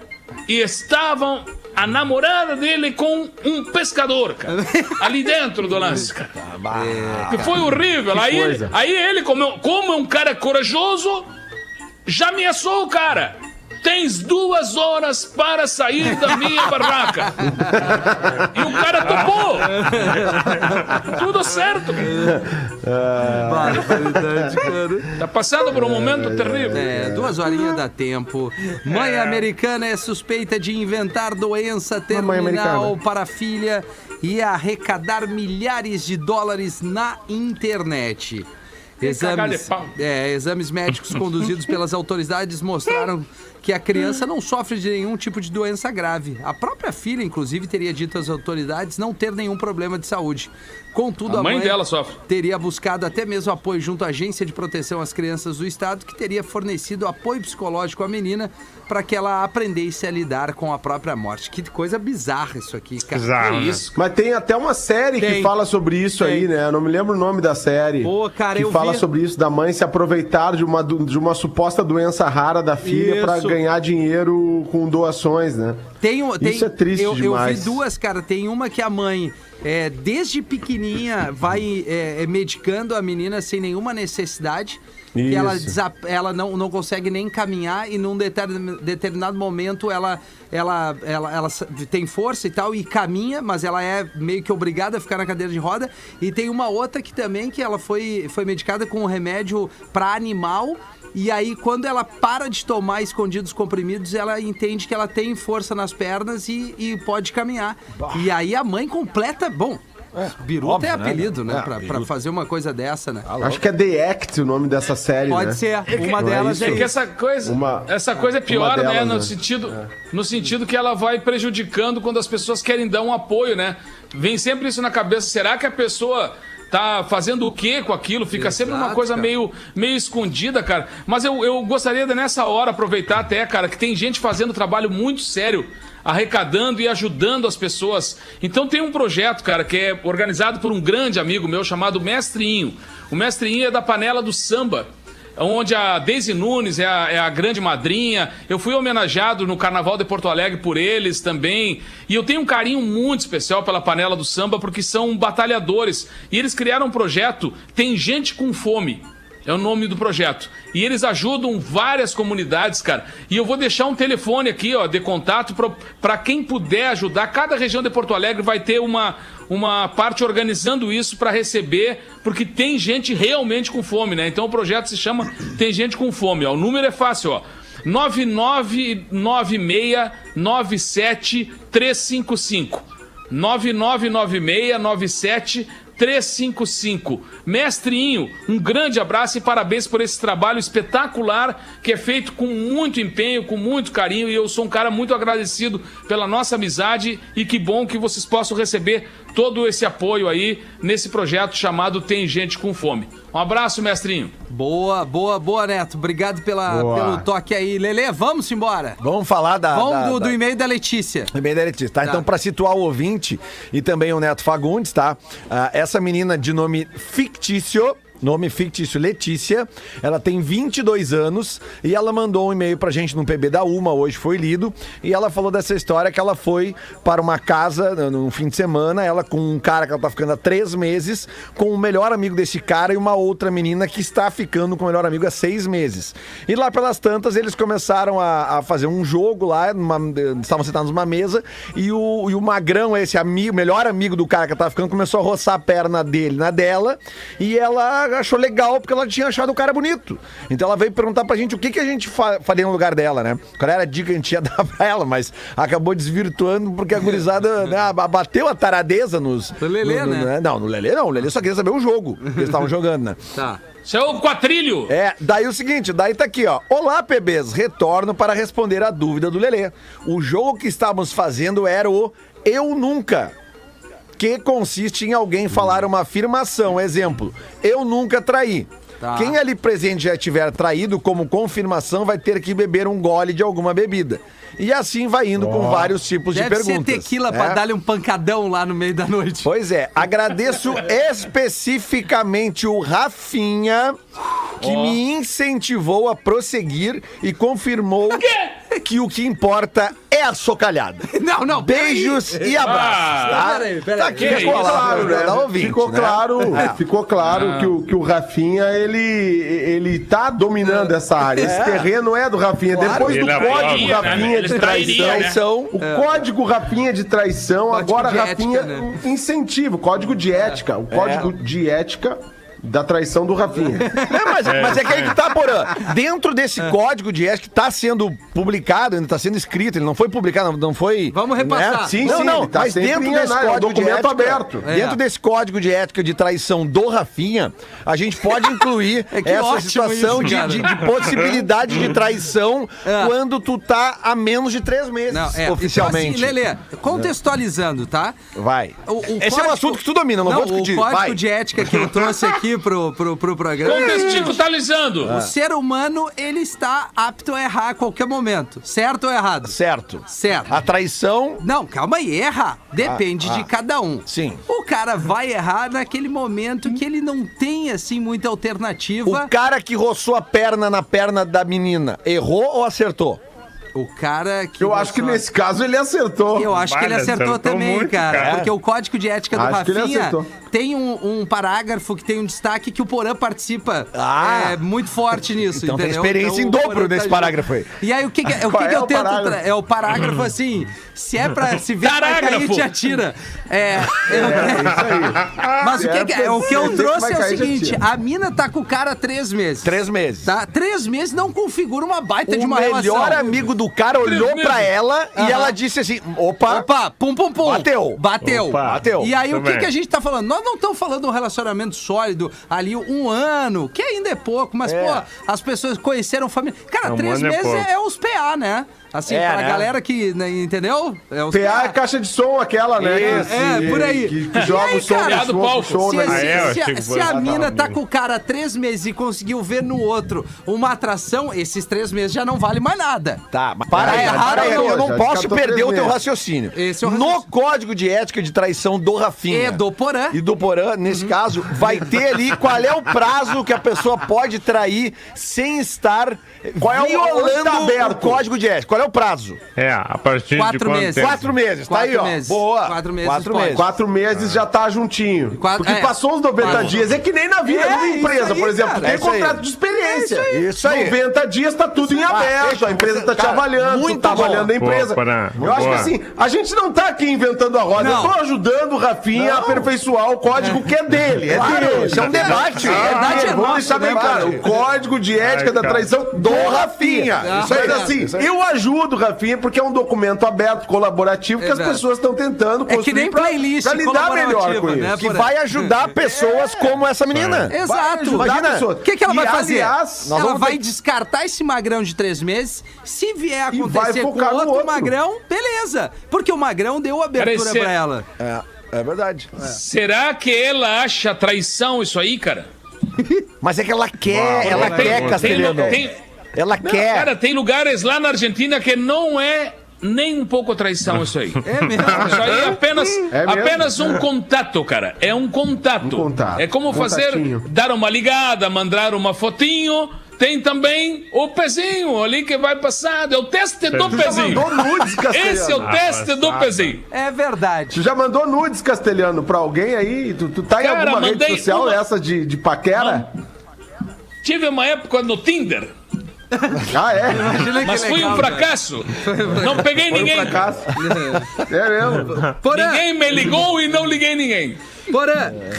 e estavam a namorada dele com um pescador, cara. [laughs] Ali dentro do lance, cara. Que foi horrível. Aí ele, aí ele, como, como é um cara corajoso, já ameaçou o cara. Tens duas horas para sair da minha barraca. E o cara topou. Tudo certo. Barbaridade, cara. Tá passando por um momento terrível. É, duas horinhas dá tempo. Mãe americana é suspeita de inventar doença terminal para a filha e arrecadar milhares de dólares na internet. Exames, é, exames médicos conduzidos pelas autoridades mostraram que a criança não sofre de nenhum tipo de doença grave. A própria filha, inclusive, teria dito às autoridades não ter nenhum problema de saúde. Contudo, A a mãe dela sofre. teria buscado até mesmo apoio junto à Agência de Proteção às Crianças do Estado, que teria fornecido apoio psicológico à menina para que ela aprendesse a lidar com a própria morte. Que coisa bizarra isso aqui, cara. Bizarro, Que né? isso. Mas tem até uma série Tem. que fala sobre isso Tem. aí, né? Eu não me lembro o nome da série. Pô, cara, que eu fala vi. sobre isso da mãe se aproveitar de uma, de uma suposta doença rara da filha Isso. Ganhar dinheiro com doações, né? Tem, um- tem, Isso é triste eu, demais. Eu vi duas, cara. Tem uma que a mãe, é, desde pequenininha, vai é, é, medicando a menina sem nenhuma necessidade. Ela, Isso. desa- ela não, não consegue nem caminhar e num deter- determinado momento ela, ela, ela, ela tem força e tal e caminha, mas ela é meio que obrigada a ficar na cadeira de roda. E tem uma outra que também que ela foi, foi medicada com um remédio para animal e aí, quando ela para de tomar escondidos comprimidos, ela entende que ela tem força nas pernas e, e pode caminhar. E aí a mãe completa. Bom, Biruta é óbvio, né? apelido, né? É, pra, pra fazer uma coisa dessa, né? Acho que é The Act o nome dessa série, Pode né? ser. Uma Não é delas isso? é É que essa coisa, Uma- essa coisa é pior, uma né? delas, No né? sentido, no sentido que ela vai prejudicando quando as pessoas querem dar um apoio, né? Vem sempre isso na cabeça. Será que a pessoa tá fazendo o quê com aquilo? Fica sempre uma Exato, coisa cara. meio, meio escondida, cara. Mas eu, eu gostaria de, nessa hora, aproveitar até, cara, que tem gente fazendo trabalho muito sério, arrecadando e ajudando as pessoas. Então tem um projeto, cara, que é organizado por um grande amigo meu chamado Mestrinho. O Mestrinho é da panela do samba onde a Daisy Nunes é a, é a grande madrinha. Eu fui homenageado no Carnaval de Porto Alegre por eles também. E eu tenho um carinho muito especial pela panela do samba, porque são batalhadores. E eles criaram um projeto Tem Gente com Fome. É o nome do projeto. E eles ajudam várias comunidades, cara. E eu vou deixar um telefone aqui, ó, de contato para quem puder ajudar. Cada região de Porto Alegre vai ter uma, uma parte organizando isso para receber, porque tem gente realmente com fome, né? Então o projeto se chama Tem Gente com Fome. Ó. O número é fácil, ó. 999697 999697 355. Mestrinho, um grande abraço e parabéns por esse trabalho espetacular que é feito com muito empenho, com muito carinho. E eu sou um cara muito agradecido pela nossa amizade e que bom que vocês possam receber todo esse apoio aí nesse projeto chamado Tem Gente com Fome. Um abraço, mestrinho. Boa, boa, boa, Neto. Obrigado pela, Boa. pelo toque aí. Lele, vamos embora. Vamos falar da. Vamos da- do, da- do e-mail da Letícia. Bem da Letícia, tá? Tá. Então, pra situar o ouvinte e também o Neto Fagundes, tá? Ah, essa menina de nome fictício. Nome fictício Letícia, ela tem 22 anos e ela mandou um e-mail pra gente no PB da Uma, hoje foi lido, e ela falou dessa história que ela foi para uma casa no- num fim de semana, ela com um cara que ela tá ficando há três meses, com o melhor amigo desse cara e uma outra menina que está ficando com o melhor amigo há seis meses. E lá pelas tantas, eles começaram a, a fazer um jogo lá, numa- estavam sentados numa mesa, e o, e o Magrão, esse amigo, melhor amigo do cara que ela tava ficando, começou a roçar a perna dele na dela, e ela achou legal porque ela tinha achado o cara bonito. Então ela veio perguntar pra gente o que, que a gente fa- faria no lugar dela, né? Qual era a dica que a gente ia [laughs] dar pra ela, mas acabou desvirtuando porque a gurizada né, bateu a taradeza nos. No Lelê, no- no- né? Não, no Lelê não. O Lelê só queria saber o jogo que eles estavam jogando, né? Tá. Seu quatrilho! É, daí o seguinte, daí tá aqui, ó. Olá, PBs, retorno para responder a dúvida do Lelê. O jogo que estávamos fazendo era o Eu Nunca. Que consiste em alguém falar uma afirmação. Exemplo, eu nunca traí. Tá. Quem ali presente já tiver traído, como confirmação, vai ter que beber um gole de alguma bebida. E assim vai indo com vários tipos Deve de ser perguntas. tequila pra É. dar-lhe um pancadão lá no meio da noite. Pois é, agradeço [laughs] especificamente o Rafinha, que me incentivou a prosseguir e confirmou que o que importa é a socalhada. [laughs] Não, não, peraí. Beijos e abraços, tá? Peraí, peraí. Tá aqui Que a isso? palavra Claro, né? da ouvinte, ficou né? claro, ficou claro que, o, que o Rafinha, ele, ele tá dominando essa área. Esse terreno é do Rafinha. Claro. Depois do Ele código né? Rafinha de traição. né? O código Rafinha de traição, Código agora de Rafinha ética, né? incentiva, o código de ética, o código de ética da traição do Rafinha. Não, [laughs] mas, mas é que aí que tá, Porã. Dentro desse código de ética que tá sendo publicado, ainda tá sendo escrito, ele não foi publicado, não, não foi. Vamos repassar. Sim, não, sim, não, ele tá mas dentro desse análise, é um código de documento ética, aberto. É. dentro desse código de ética de traição do Rafinha, a gente pode incluir [laughs] É essa situação isso, de, de- de possibilidade de [laughs] traição É. quando tu tá há menos de três meses, Não, é. oficialmente. Então, assim, Lelê, contextualizando, tá? Vai. O- o Esse é um código- assunto que tu domina, não, vou discutir. O código Vai. de ética que eu trouxe aqui pro, pro, pro programa. Contextualizando. Ah. O ser humano, ele está apto a errar a qualquer momento. Certo ou errado? Certo. Certo. A traição. Não, calma aí, erra. Depende Ah, de ah. cada um. Sim. O cara vai errar naquele momento que ele não tem, assim, muita alternativa. O cara que roçou a perna na perna da menina, errou ou acertou? O cara que. Eu acho que nesse caso ele acertou. Eu acho que ele acertou acertou também, muito, cara, cara. Porque o código de ética do Acho que ele Rafinha acertou. tem um, um parágrafo que tem um destaque que o Porã participa Ah. é, muito forte nisso, Então tem entendeu? experiência em o dobro nesse junto. parágrafo aí. E aí, o que, que, o Qual que, que é eu o tento... parágrafo? tra- É o parágrafo assim, se é pra se ver vai cair, Parágrafo. te atira. É... eu- Mas o que, que é? O que eu trouxe é o seguinte, a mina tá com o cara há três meses. Três meses. Tá? Três meses não configura uma baita de O uma melhor relação. amigo do cara olhou Três pra meses. ela e ela disse assim: opa, Opa, pum, pum, pum. Bateu. Bateu. Opa. Bateu. E aí, o que, Também. que a gente tá falando? Nós não estamos falando de um relacionamento sólido ali um ano, que ainda é pouco, mas, É. pô, as pessoas conheceram família. Cara, Um três é meses pouco. é, os PA, né? Assim, É, pra né? galera que, né, entendeu? É os PA é caixa de som, aquela, né? Isso, que- é, por aí. Que, que joga aí, o som cara, do palco. show Se, né? se- Ah, é? Se a, se foi- a mina tá, com o cara há três meses e conseguiu ver no outro uma atração, esses três meses já não vale mais nada. Tá, mas para aí, errado para aí, eu não Já posso perder o teu raciocínio. Esse é o No raciocínio. código de ética de traição do Rafinha. E do Porã. E do Porã, nesse caso, vai ter ali qual é o prazo que a pessoa pode trair sem estar Qual é o- violando tá o aberto? código de ética. Qual é o prazo? É, a partir Quatro de quanto meses. tempo? Quatro meses, tá aí, Quatro ó. meses. Boa. Quatro meses Quatro meses. Quatro meses já tá juntinho. Quatro- Porque é. passou os 90 Quatro. dias. É que nem na vida, É, numa isso empresa, aí, por exemplo. cara, tem é isso aí. contrato de experiência. É isso aí. Isso aí. 90 dias tá tudo em aberto. deixa- A empresa tá te cara, avaliando, tu muito tá bom. avaliando a empresa. Boa. Eu acho que Boa. assim, a gente não tá aqui inventando a roda. Não. Eu tô ajudando o Rafinha a aperfeiçoar o código que é dele. É Claro, dele. isso é um debate. Ah, verdade é vamos deixar bem claro. O código de ética da traição do Rafinha. Isso aí. Mas assim, eu ajudo, Rafinha, porque é um documento aberto, colaborativo, que as Exato. pessoas estão tentando É que construir nem pra, playlist pra lidar melhor com colaborativa, isso. né? Que vai ajudar pessoas como essa menina. Vai Exato. ajudar Imagina, pessoas. O que, que ela E, vai fazer? aliás, nós ela vamos vai ter- descartar esse magrão de três meses. Se vier E acontecer com focar no outro, outro. magrão, beleza. Porque o magrão deu abertura esse- pra ela. É, é verdade. Será que ela acha traição isso aí, cara? [laughs] Mas é que ela quer, ela Tem- quer, tem- Castelhano. tem- Ela quer. Cara, tem lugares lá na Argentina que não é nem um pouco traição isso aí. [laughs] É mesmo. Isso aí é apenas, É apenas um contato, cara. É um contato. Um contato. É como fazer, Contatinho. dar uma ligada, mandar uma fotinho. Tem também o pezinho ali que vai passar. É o teste do Tu já pezinho. Mandou nudes, Castelhano. [laughs] Esse é o teste do pezinho. É verdade. Tu já mandou nudes, Castelhano, pra alguém aí? Tu, tu tá em Cara, alguma rede social uma- essa de, de paquera? Tive uma época no Tinder, [laughs] Ah, é? Mas fui legal, um fracasso. Não peguei Foi um ninguém. fracasso. É mesmo. Porã, Ninguém me ligou e não liguei ninguém. Porã, é-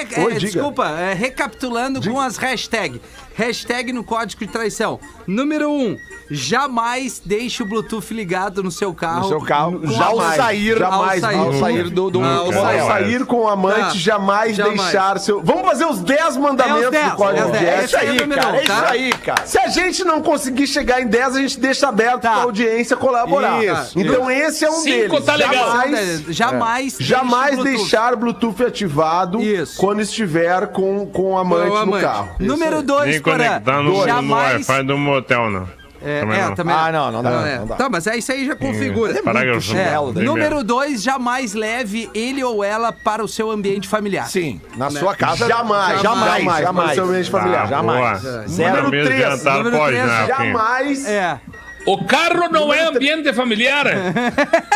é, diga. desculpa, é, recapitulando com as hashtags. Hashtag no código de traição. Número um, jamais deixe o Bluetooth ligado no seu carro. No seu carro, já ao a- sair, jamais, ao ao sair do, do, Ao do Ao sair. sair com o amante, Tá. jamais, Jamais. deixar seu. Vamos fazer os 10 mandamentos É os 10, do código é de 10. ética. Esse aí é o número cara, um, é isso tá? aí, cara. Se a gente não conseguir chegar em 10, a gente deixa aberto Tá. pra audiência colaborar. Isso, então esse é um Cinco deles. tá legal. Jamais, Jamais, jamais deixe o Bluetooth. deixar Bluetooth ativado Isso. quando estiver com, com o amante, Com o no amante. carro. Número dois, Nem Porã, conectar no, no jamais... Wi-Fi do motel, não. É, Também é, não. também. Ah, não, não dá, é. não dá. Tá, mas é isso aí já configura. Parágrafo. É, chinelo, Tem número dois, jamais leve ele ou ela para o seu ambiente familiar. Sim, na sua casa. Jamais, jamais, jamais, jamais. para o seu ambiente familiar. Ah, Jamais. boa. Zero. Número Número três, número né? Rafinha? Jamais. É. O carro não é ambiente familiar. [laughs]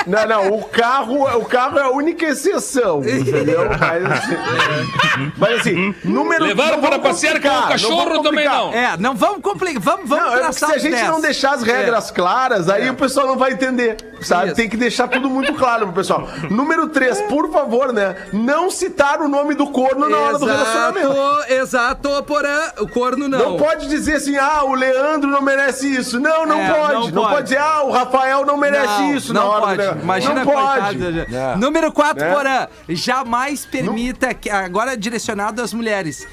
Não, não, o carro, o carro é a única exceção, entendeu? Mas assim, mas, assim número Levar não para passear com o não cachorro vamos também não. É, não vamos complicar. Vamos, vamos Não, é se a gente 10. não deixar as regras claras, aí o pessoal não vai entender, sabe? Isso. Tem que deixar tudo muito claro pro pessoal. Número 3, por favor, né? Não citar o nome do corno na hora do relacionamento. Exato, exato, porém, o corno não. Não pode dizer assim, ah, o Leandro não merece isso. Não, não É, pode. não Não, pode. pode dizer, ah, o Rafael não merece Não, isso não na hora pode. do. Imagina, não pode. É. Número 4, Né? Porã. Jamais permita, que, agora direcionado às mulheres.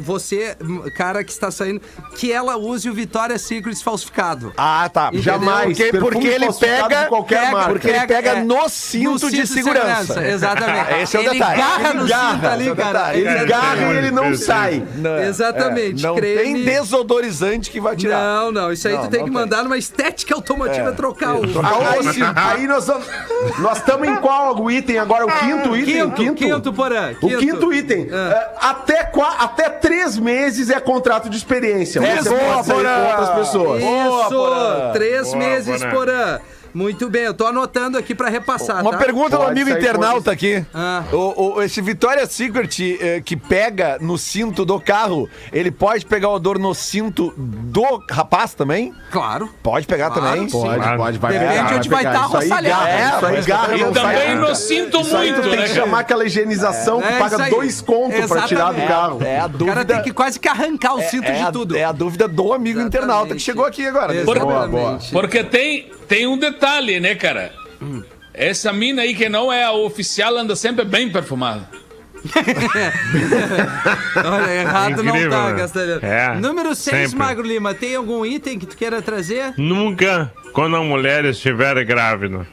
Você, cara que está saindo, que ela use o Victoria's Secret falsificado. Ah, tá. Entendeu? Jamais. Porque, porque ele pega. de qualquer marca. Porque ele pega é, no cinto de segurança. Exatamente. [laughs] Esse é o ele detalhe. garra Ele no garra, cinto ali, é cara. detalhe. Ele É, garra e ele não sai. Não, Exatamente. é, não creme. tem desodorizante que vai tirar. Não, não. Isso aí Não, tu tem que tem. mandar numa estética automotiva trocar o. Aí, [laughs] aí nós estamos nós estamos em qual item agora? O quinto item? Quinto, quinto, Porã. O quinto item. É, até, qua- até três meses é contrato de experiência. É, Você boa, pode sair Porã. com outras pessoas. Isso! Porã. Três Boa, meses, Porã. Porã. Muito bem, eu tô anotando aqui pra repassar, Uma tá? pergunta do amigo internauta aqui. Ah. O, o- esse Victoria's Secret eh, que pega no cinto do carro, ele pode pegar o odor no cinto do rapaz também? Claro. Pode pegar Claro, também? sim. Pode, Claro. pode, vai Depende pegar, onde vai pegar. tá Isso aí garra, É, isso aí garra, E não sai também nunca. não sinto Isso aí tu muito, tem né, que cara? chamar aquela higienização É, que paga isso aí. dois contos pra tirar do Exatamente. carro. É a O dúvida. cara tem que quase que arrancar o cinto é, de a, tudo. é a dúvida do amigo Exatamente. internauta que chegou aqui agora. né? Por- Boa, boa. Porque tem, tem um detalhe, né, cara? Essa mina aí que não é a oficial anda sempre bem perfumada. [laughs] Olha, errado Incrível, não tá, né? Castelhano. É, Número 6, sempre. Magro Lima, tem algum item que tu queira trazer? Nunca, quando a mulher estiver grávida.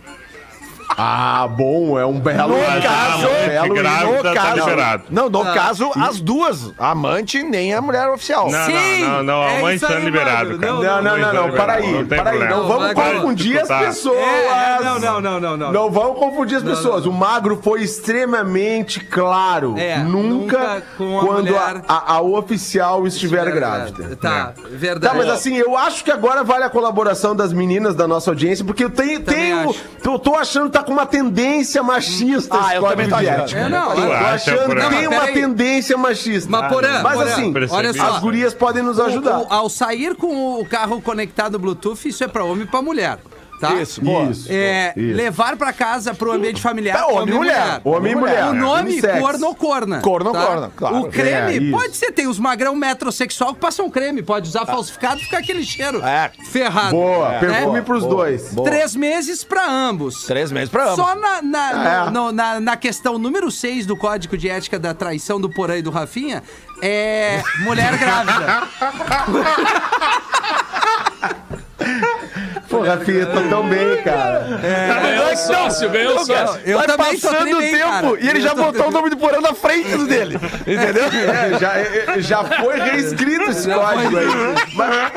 Ah, bom, é um belo. No caso, amante belo- grávida no tá caso, liberado. não, no Tá. caso, as duas, a amante nem a mulher oficial. Não, Sim, não, não, não, a é mãe isso está aí, liberado, Magro. cara. Não, Não, não, não, não, para aí, Não tem para aí, problema. não vamos confundir as pessoas. É, não, não, não, não, não. Não vamos confundir as pessoas. O magro foi extremamente claro. É, nunca, nunca com a quando a, mulher- a- a oficial estiver grávida. Tá, verdade. Tá, mas assim, eu acho que agora vale a colaboração das meninas da nossa audiência, porque eu tenho, eu tô achando que tá com uma tendência machista Ah, esse eu código também tô achando. ética. É, não, Eu tô achando que tem uma tendência machista. Mas, Porã, Mas assim, olha só. as gurias podem nos ajudar. O- o- ao sair com o carro conectado Bluetooth, isso é pra homem e pra mulher. Tá? Isso, boa. Isso. É, isso. levar pra casa pro ambiente familiar. É, homem e mulher. Homem e mulher. O nome Unissex. corno-corna. Corno-corna, claro. O creme, É, pode ser, tem os magrão metrosexual que passam creme. Pode usar falsificado e ficar aquele cheiro É. ferrado. Boa, né? perfume pros boa, dois. boa. Três meses pra ambos. Três meses pra ambos. Só na, na, É. no- no- na, na questão número 6 do Código de Ética da Traição do Porã e do Rafinha, é mulher grávida. [laughs] Pô, Rafinha, tô tão bem, cara. Ganhou sócio, ganhou sócio. Eu Vai também passando o tempo cara. e ele Eu já botou o nome do Porã na frente do dele. [laughs] Entendeu? É, já, é, já foi reescrito esse código aí. Mas,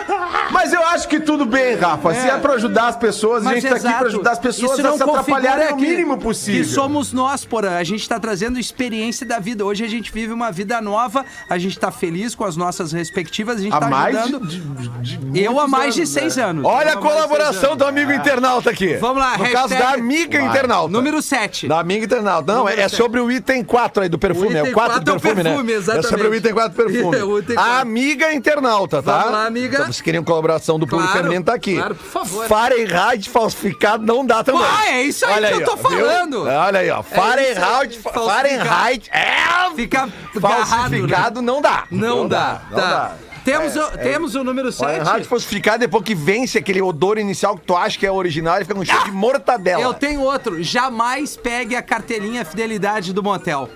mas eu acho que tudo bem, Rafa. Se é pra ajudar as pessoas, a Mas gente tá aqui pra ajudar as pessoas a não se atrapalharem configura o mínimo possível. Que somos nós, porã. A gente tá trazendo experiência da vida. Hoje a gente vive uma vida nova, a gente tá feliz com as nossas respectivas, a gente Há tá mais ajudando. de, de- de Eu há muitos mais de seis né? anos. Olha a há colaboração do amigo internauta aqui. Vamos lá, No caso hashtag- da amiga internauta. Número 7. Da amiga internauta. Não, Número é, é sete. sobre o item 4 aí do perfume. O é item o 4 do quatro é o perfume, perfume, né? exatamente. É sobre o item 4 do perfume. [laughs] É, a amiga internauta, tá? Vamos lá, amiga. Então, se queriam colaboração do público Claro, feminino, tá aqui. claro, por favor. Fahrenheit falsificado não dá também. Ah, é isso aí que eu tô ó, viu? falando. Olha aí, ó. Fahrenheit, isso aí, Fahrenheit é Fica agarrado, falsificado não dá. Não, dá, não tá. dá. Temos, o, temos o número 7. Fahrenheit falsificado depois que vence aquele odor inicial que tu acha que é original, ele fica com cheiro de mortadela. Eu tenho outro. Jamais pegue a carteirinha fidelidade do motel.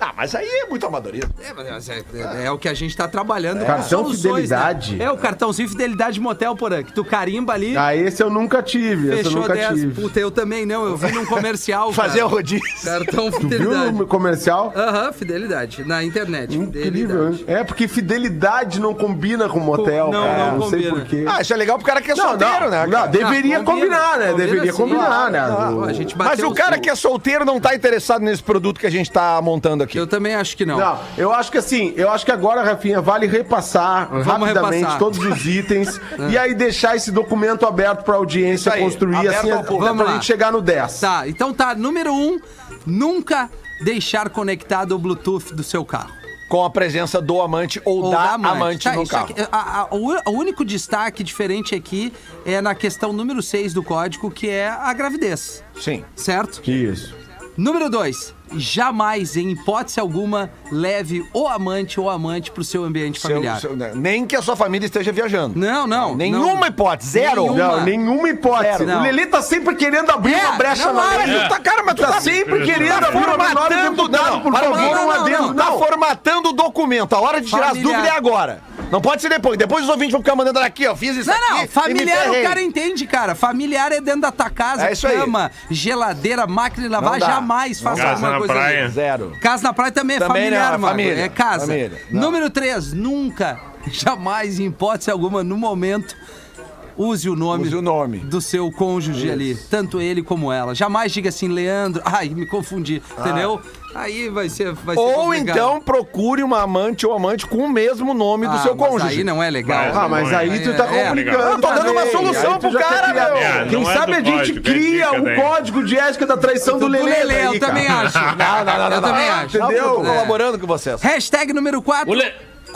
Ah, mas aí é muito amadorismo. É, mas é, é- é o que a gente tá trabalhando. com Cartão soluções, fidelidade? Né? É o cartãozinho fidelidade motel, porã, que tu carimba ali. Ah, esse eu nunca tive. Esse eu nunca 10. tive. Puta, eu também não. Eu vi num comercial. [laughs] Fazer o rodízio. Cartão Tu viu fidelidade. no comercial? Aham, fidelidade. Na internet. Incrível, Fidelidade. hein? É, porque fidelidade não combina com motel, Não, cara. não Não, sei combina. porquê. Ah, isso é legal pro cara que é Não, solteiro, não, né? não, deveria Ah, combina, combinar, né? combina deveria sim. combinar, né? Não, O- a gente Mas o cara o- que é solteiro não tá interessado nesse produto que a gente tá montando aqui. Eu também acho que não. Não, eu acho que assim, eu acho que agora, Rafinha, vale repassar rapidamente repassar. todos os itens [laughs] e aí deixar esse documento aberto pra audiência Isso aí, construir assim, ao até público. pra Vamos lá. gente chegar no 10. Tá, então tá. Número 1, um, nunca deixar conectado o Bluetooth do seu carro. Com a presença do amante ou, Ou da amante, Tá, no carro. aqui- a- a- o, o único destaque diferente aqui é na questão número 6 do código, que é a gravidez. Sim. Certo? Isso. Número 2. Jamais, em hipótese alguma, leve o amante ou amante pro seu ambiente Seu- familiar. seu- né, nem que a sua família esteja viajando. Não, não. Nenhuma não. hipótese, zero. Nenhuma. Não, nenhuma hipótese. Zero. O Lelê tá sempre querendo abrir É, uma brecha não, na para, lei. Tu tá, cara, mas tu Tá tá sempre querendo abrir uma menor formatando, deputado, não, por para, favor, não, um não, adendo. não, Tá Não. formatando o documento. A hora de tirar as Familiar. dúvidas é agora. Não pode ser depois. Depois os ouvintes vão ficar mandando aqui, ó. Fiz isso Não, aqui. não, familiar o cara entende, cara. Familiar é dentro da tua casa, É isso aí. cama, geladeira, máquina de lavar, Não dá. jamais faça Casa alguma na coisa praia. ali. Zero. Casa na praia também é Também familiar, não, é mano. família. É casa. Família. Número 3, nunca, [laughs] jamais, em hipótese alguma, no momento, use o nome, Use o nome. do seu cônjuge ali. Tanto ele como ela. Jamais diga assim, Leandro. [laughs] Ai, me confundi. Entendeu? Aí vai ser. Vai ser Ah. Ou complicado. então procure uma amante ou amante com o mesmo nome do Ah, seu mas cônjuge. Aí não é legal. Ah, mas aí tu tá É, complicando. é. Eu tô dando uma solução pro quer cara, meu. É, Quem é sabe do a gente código, cria o daí. código de ética da traição do, do Lelê. Lelê, eu também acho. [laughs] Não, não, não, não. Eu também acho. Não, eu tô Entendeu? colaborando com vocês. Hashtag número 4.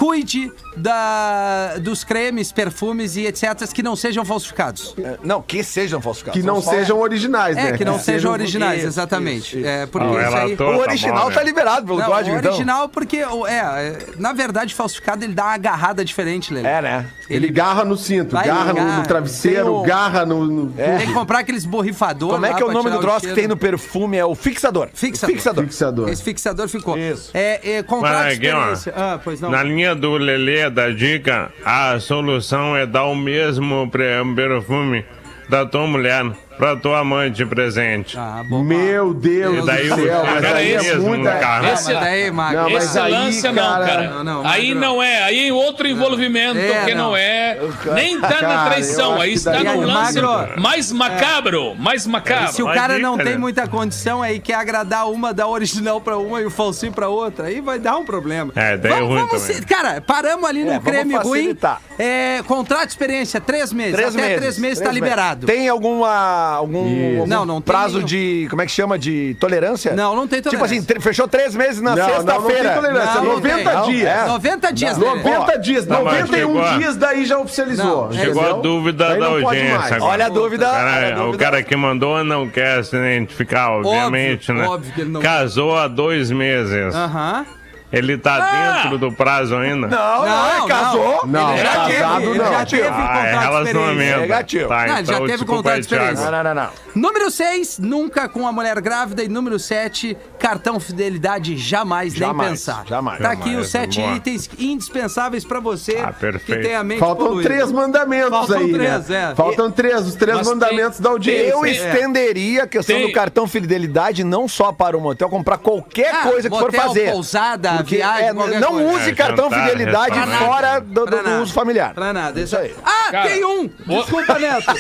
O Cuide da, dos cremes, perfumes e etc. que não sejam falsificados. É, Não, que sejam falsificados. Que não Só- sejam originais, né? É, que não sejam porque- originais, isso, exatamente. isso, É, porque Não, aí... atua. O Tá original bom, tá né? liberado pelo Não, código, o então. original porque, o- é, é, na verdade, falsificado ele dá uma agarrada diferente, Lelê. É, né? Ele garra no cinto, garra no, no travesseiro, um- garra no. no- Tem que comprar aqueles borrifadores Como é que é o nome do troço que tem no perfume? É o fixador. Fixador. Fixador. Fixador. Esse fixador ficou. Isso. É, é Mas experiência. Ah, pois não. Na linha do Lelê da dica, a solução é dar o mesmo perfume da tua mulher pra tua amante presente. Ah, bom. Meu Deus E daí do céu, mas cara aí é muita. carro. Ah, Esse- daí, Magro. Não, mas aí, Excelência não, cara- cara. Não, não, aí Magro. não é, aí é outro envolvimento É, que não, não. é. Nem tá na Cara, traição, aí está no lance Magro. mais macabro, mais macabro. Se o cara não tem muita condição aí, quer agradar uma, o original pra uma e o falsinho pra outra, aí vai dar um problema. É, daí é vamos, ruim vamos também. Cara, paramos ali no É, creme ruim. É, contrato de experiência, três meses. Três Até meses. três meses tá Três liberado. Tem alguma algum, algum Não, não prazo nenhum. de. Como é que chama? De tolerância? Não, não tem Tipo tolerância. assim, tre- fechou três meses na Não, não, não tem sexta-feira. tolerância. Não, não 90 tem. dias. É. 90 dias, né? 90 dias, Não, mas 91 chegou a- dias daí já oficializou. Não, Chegou entendeu? a dúvida da audiência. Olha a dúvida. O cara, o dúvida. cara que mandou não quer se identificar, obviamente, Óbvio, né? óbvio que ele não- Casou há dois meses. Aham. Ele tá Ah! dentro do prazo ainda? Não, não, ele casou. Não, ele já casado teve, não. ele já teve. Ah, é contrato de relacionamento. Negativo. Tá, Não, ele já então, teve contrato de experiência. Não, não, não, não. Número 6, nunca com a mulher grávida. E número 7, cartão fidelidade, jamais, Jamais, nem pensar. jamais. Tá aqui Jamais, os sete boa. itens indispensáveis pra você Ah, perfeito. que tem a mente Faltam poluída. três mandamentos Faltam aí, três, né? é. Faltam três, os três Mas mandamentos tem- da audiência. Eu estenderia a questão Tem- do cartão fidelidade não só para o motel, comprar qualquer Ah, coisa que for fazer. pousada, Porque, viagem, é, não coisa. use É, cartão jantar, fidelidade fora do, do- do uso familiar. Pra nada. Isso aí. Ah, Cara, tem um! Desculpa, Neto.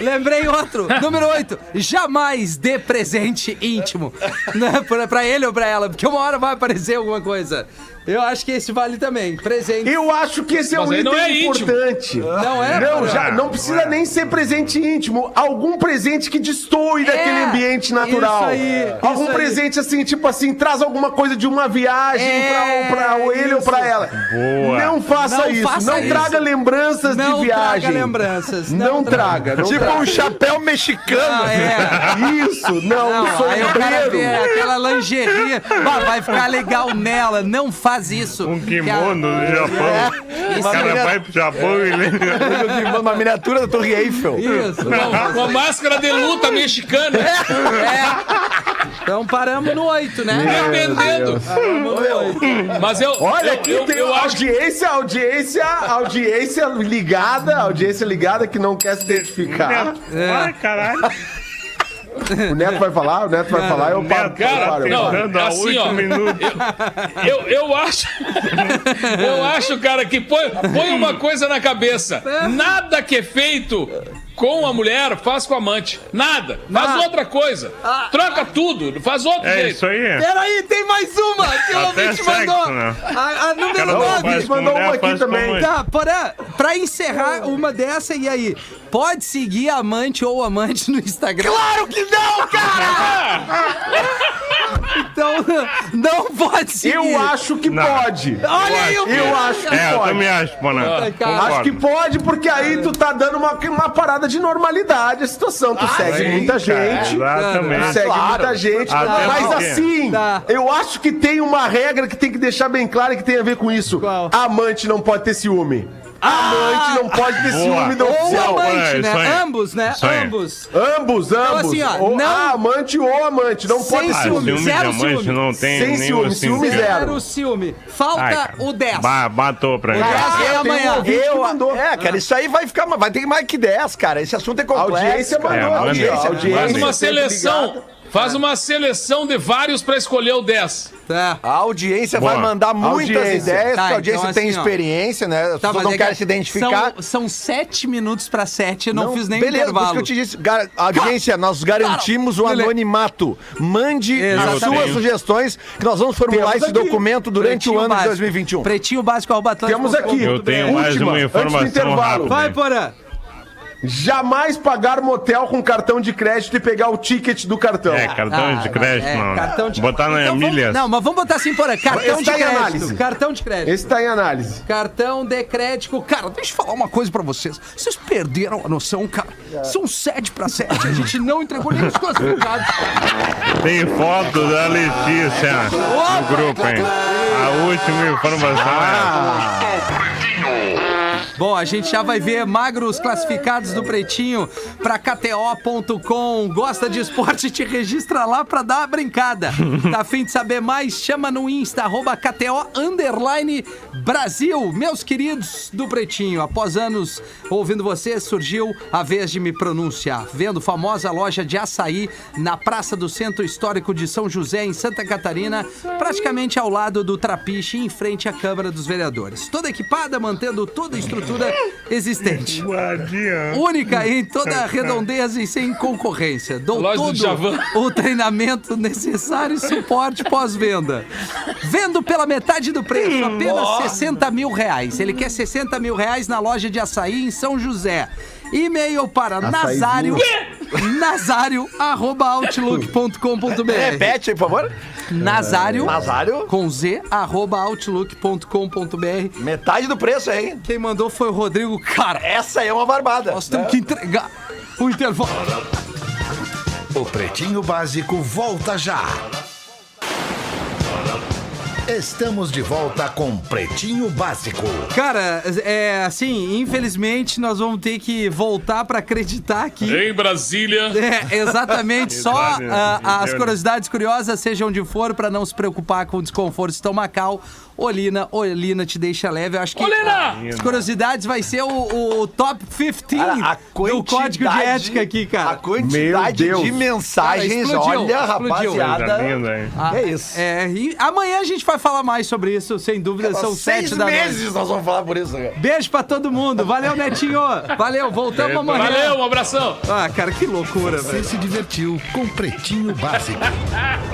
Lembrei outro. Número 8. Jamais dê presente íntimo. Né, pra ele ou pra ela, porque uma hora vai aparecer alguma coisa. Eu acho que esse vale também. Presente. Eu acho que esse é Mas um aí item não é íntimo. importante. Não é? Não, já, não precisa é. nem ser presente íntimo. Algum presente que destoe daquele ambiente natural. isso aí, Algum isso aí. presente assim, tipo assim, traz alguma coisa de uma viagem É, pra, pra ele ou isso. pra ela. Boa. Não faça Não isso. faça não isso. traga lembranças Não de viagem. traga lembranças. Não, traga. Não Tipo traga. um chapéu mexicano. Ah, é. [laughs] Isso, não, Não, um aí o cara vê sombreiro. aquela lingerie, bah, vai ficar legal nela. Não faz isso. Um Que a- kimono do Japão. Isso O cara vai pro Japão e ele... Uma miniatura da Torre Eiffel. Isso. Com, com a máscara de luta mexicana. É. Então paramos no 8, né? Dependendo. Paramos no 8. Mas eu, Olha, eu, aqui eu, tem eu acho que audiência, audiência, audiência ligada, audiência ligada que não quer se identificar. Ai, caralho. O Neto vai falar, o Neto vai falar, eu paro. Neto, eu cara, paro, eu não, paro. A assim, ó. minutos. Eu, eu acho. [laughs] eu acho, cara, que põe, põe uma coisa na cabeça. Nada que é feito com a mulher faz com a amante. Nada. Faz Ah. outra coisa. Troca tudo. Faz outro É jeito. isso aí. Peraí, tem mais uma que o ouvinte sexo, mandou. né? A, a número Cara, não 9. faz com mandou mulher, uma aqui também. Tá, porra, pra encerrar uma dessa, e aí? Pode seguir amante ou amante no Instagram? Claro que não, cara! [laughs] Então, não pode seguir. Eu acho que Não. pode. Olha aí o Eu acho que É, eu pode. também acho, Bonato. cara. Acho que pode, porque aí tu tá dando uma, uma parada de normalidade a situação. Tu segue sim, muita cara, gente. Exatamente. Tu segue Claro. muita gente. Até Mas porque- assim, Tá. eu acho que tem uma regra que tem que deixar bem clara que tem a ver com isso. Qual? Amante não pode ter ciúme. Amante não pode ter Boa. ciúme da Ou oficial. amante, é, né? Ambos, né? Ambos. Ambos, ambos. assim, ó, ou não- a amante ou amante. Não Sem pode ter Ah, ciúme, ciúme. zero amante ciúme. não tem Sem ciúme, assim. ciúme zero. zero. Ciúme. Falta Ai, o 10. Ba- Batou pra mim. O 10 é tem um amanhã. ouvinte que mandou. Eu, é, cara, isso aí vai ficar. Vai ter mais que 10, cara. Esse assunto é A complexo. audiência cara. mandou. É, a audiência, a Faz audiência Faz uma seleção. Faz uma seleção de vários pra escolher o 10. Tá. A audiência Boa. vai mandar muitas Audiência. ideias, Tá, porque a audiência então, tem assim, experiência, né? As Tá, pessoas não é querem que se identificar. São, são sete minutos pra sete, eu não, fiz nem Beleza, por isso intervalo. que eu te disse. Gar- Audiência, nós garantimos o anonimato. Mande as suas sugestões, que nós vamos formular Temos esse aqui. documento durante o Pretinho ano de básico. 2021. Pretinho básico, arroba Temos aqui. Eu tenho mais Última, uma informação intervalo. rápida. Vai, Porã. Jamais pagar motel com cartão de crédito e pegar o ticket do cartão. É, cartão Ah, de crédito, é, não. cartão de- Botar na Então vamos- milhas. Não, mas vamos botar assim, Porã. Cartão Esse de tá em crédito. análise. Cartão de crédito. Esse tá em análise. Cartão de crédito. Cara, deixa eu falar uma coisa pra vocês. Vocês perderam a noção, cara. São sete pra sete. A gente não entregou nem os classificados. Tem foto da Letícia no grupo, hein? A última informação Bom, a gente já vai ver magros classificados do Pretinho pra KTO.com. Gosta de esporte? Te registra lá pra dar uma brincada. [laughs] Tá afim de saber mais? Chama no Insta, arroba KTO Underline Brasil. Meus queridos do Pretinho, após anos ouvindo vocês, surgiu a vez de me pronunciar. Vendo famosa loja de açaí na Praça do Centro Histórico de São José, em Santa Catarina, praticamente ao lado do Trapiche, em frente à Câmara dos Vereadores. Toda equipada, mantendo toda a estrutura existente. é. Única em toda a redondeza e sem concorrência. Dou Loja do todo o treinamento necessário e suporte pós-venda. Vendo pela metade do preço, apenas 60 mil reais. Ele quer 60 mil reais na loja de açaí em São José. E-mail para. Nazário. nazário.outlook.com.br. Repete aí, por favor. Nazário, Nazário. com z, arroba outlook.com.br. Metade do preço, hein? Quem mandou foi o Rodrigo. Cara, Essa aí é uma barbada. nós temos que entregar o intervalo. O Pretinho Básico volta já. Estamos de volta com Pretinho Básico. Cara, é assim, infelizmente nós vamos ter que voltar pra acreditar que. Em Brasília. [laughs] É, exatamente. Só ah, as Entendeu? curiosidades curiosas, seja onde for, pra não se preocupar com o desconforto estomacal. Olina, Olina te deixa leve. Eu acho que Olina! as curiosidades vai ser o, o top 15 Cara, a do código de ética aqui, A cara. quantidade Meu Deus. de mensagens, Cara, explodiu, olha, explodiu. Rapaziada. linda, hein? Ah, é isso. É, e amanhã a gente vai falar mais sobre isso, sem dúvida. São Seis sete da noite. meses nós vamos falar por isso, cara. Beijo pra todo mundo. Valeu, Netinho. Valeu, voltamos amanhã. Valeu, um abração. Ah, cara, que loucura, velho. Você se divertiu com Pretinho Básico. [laughs]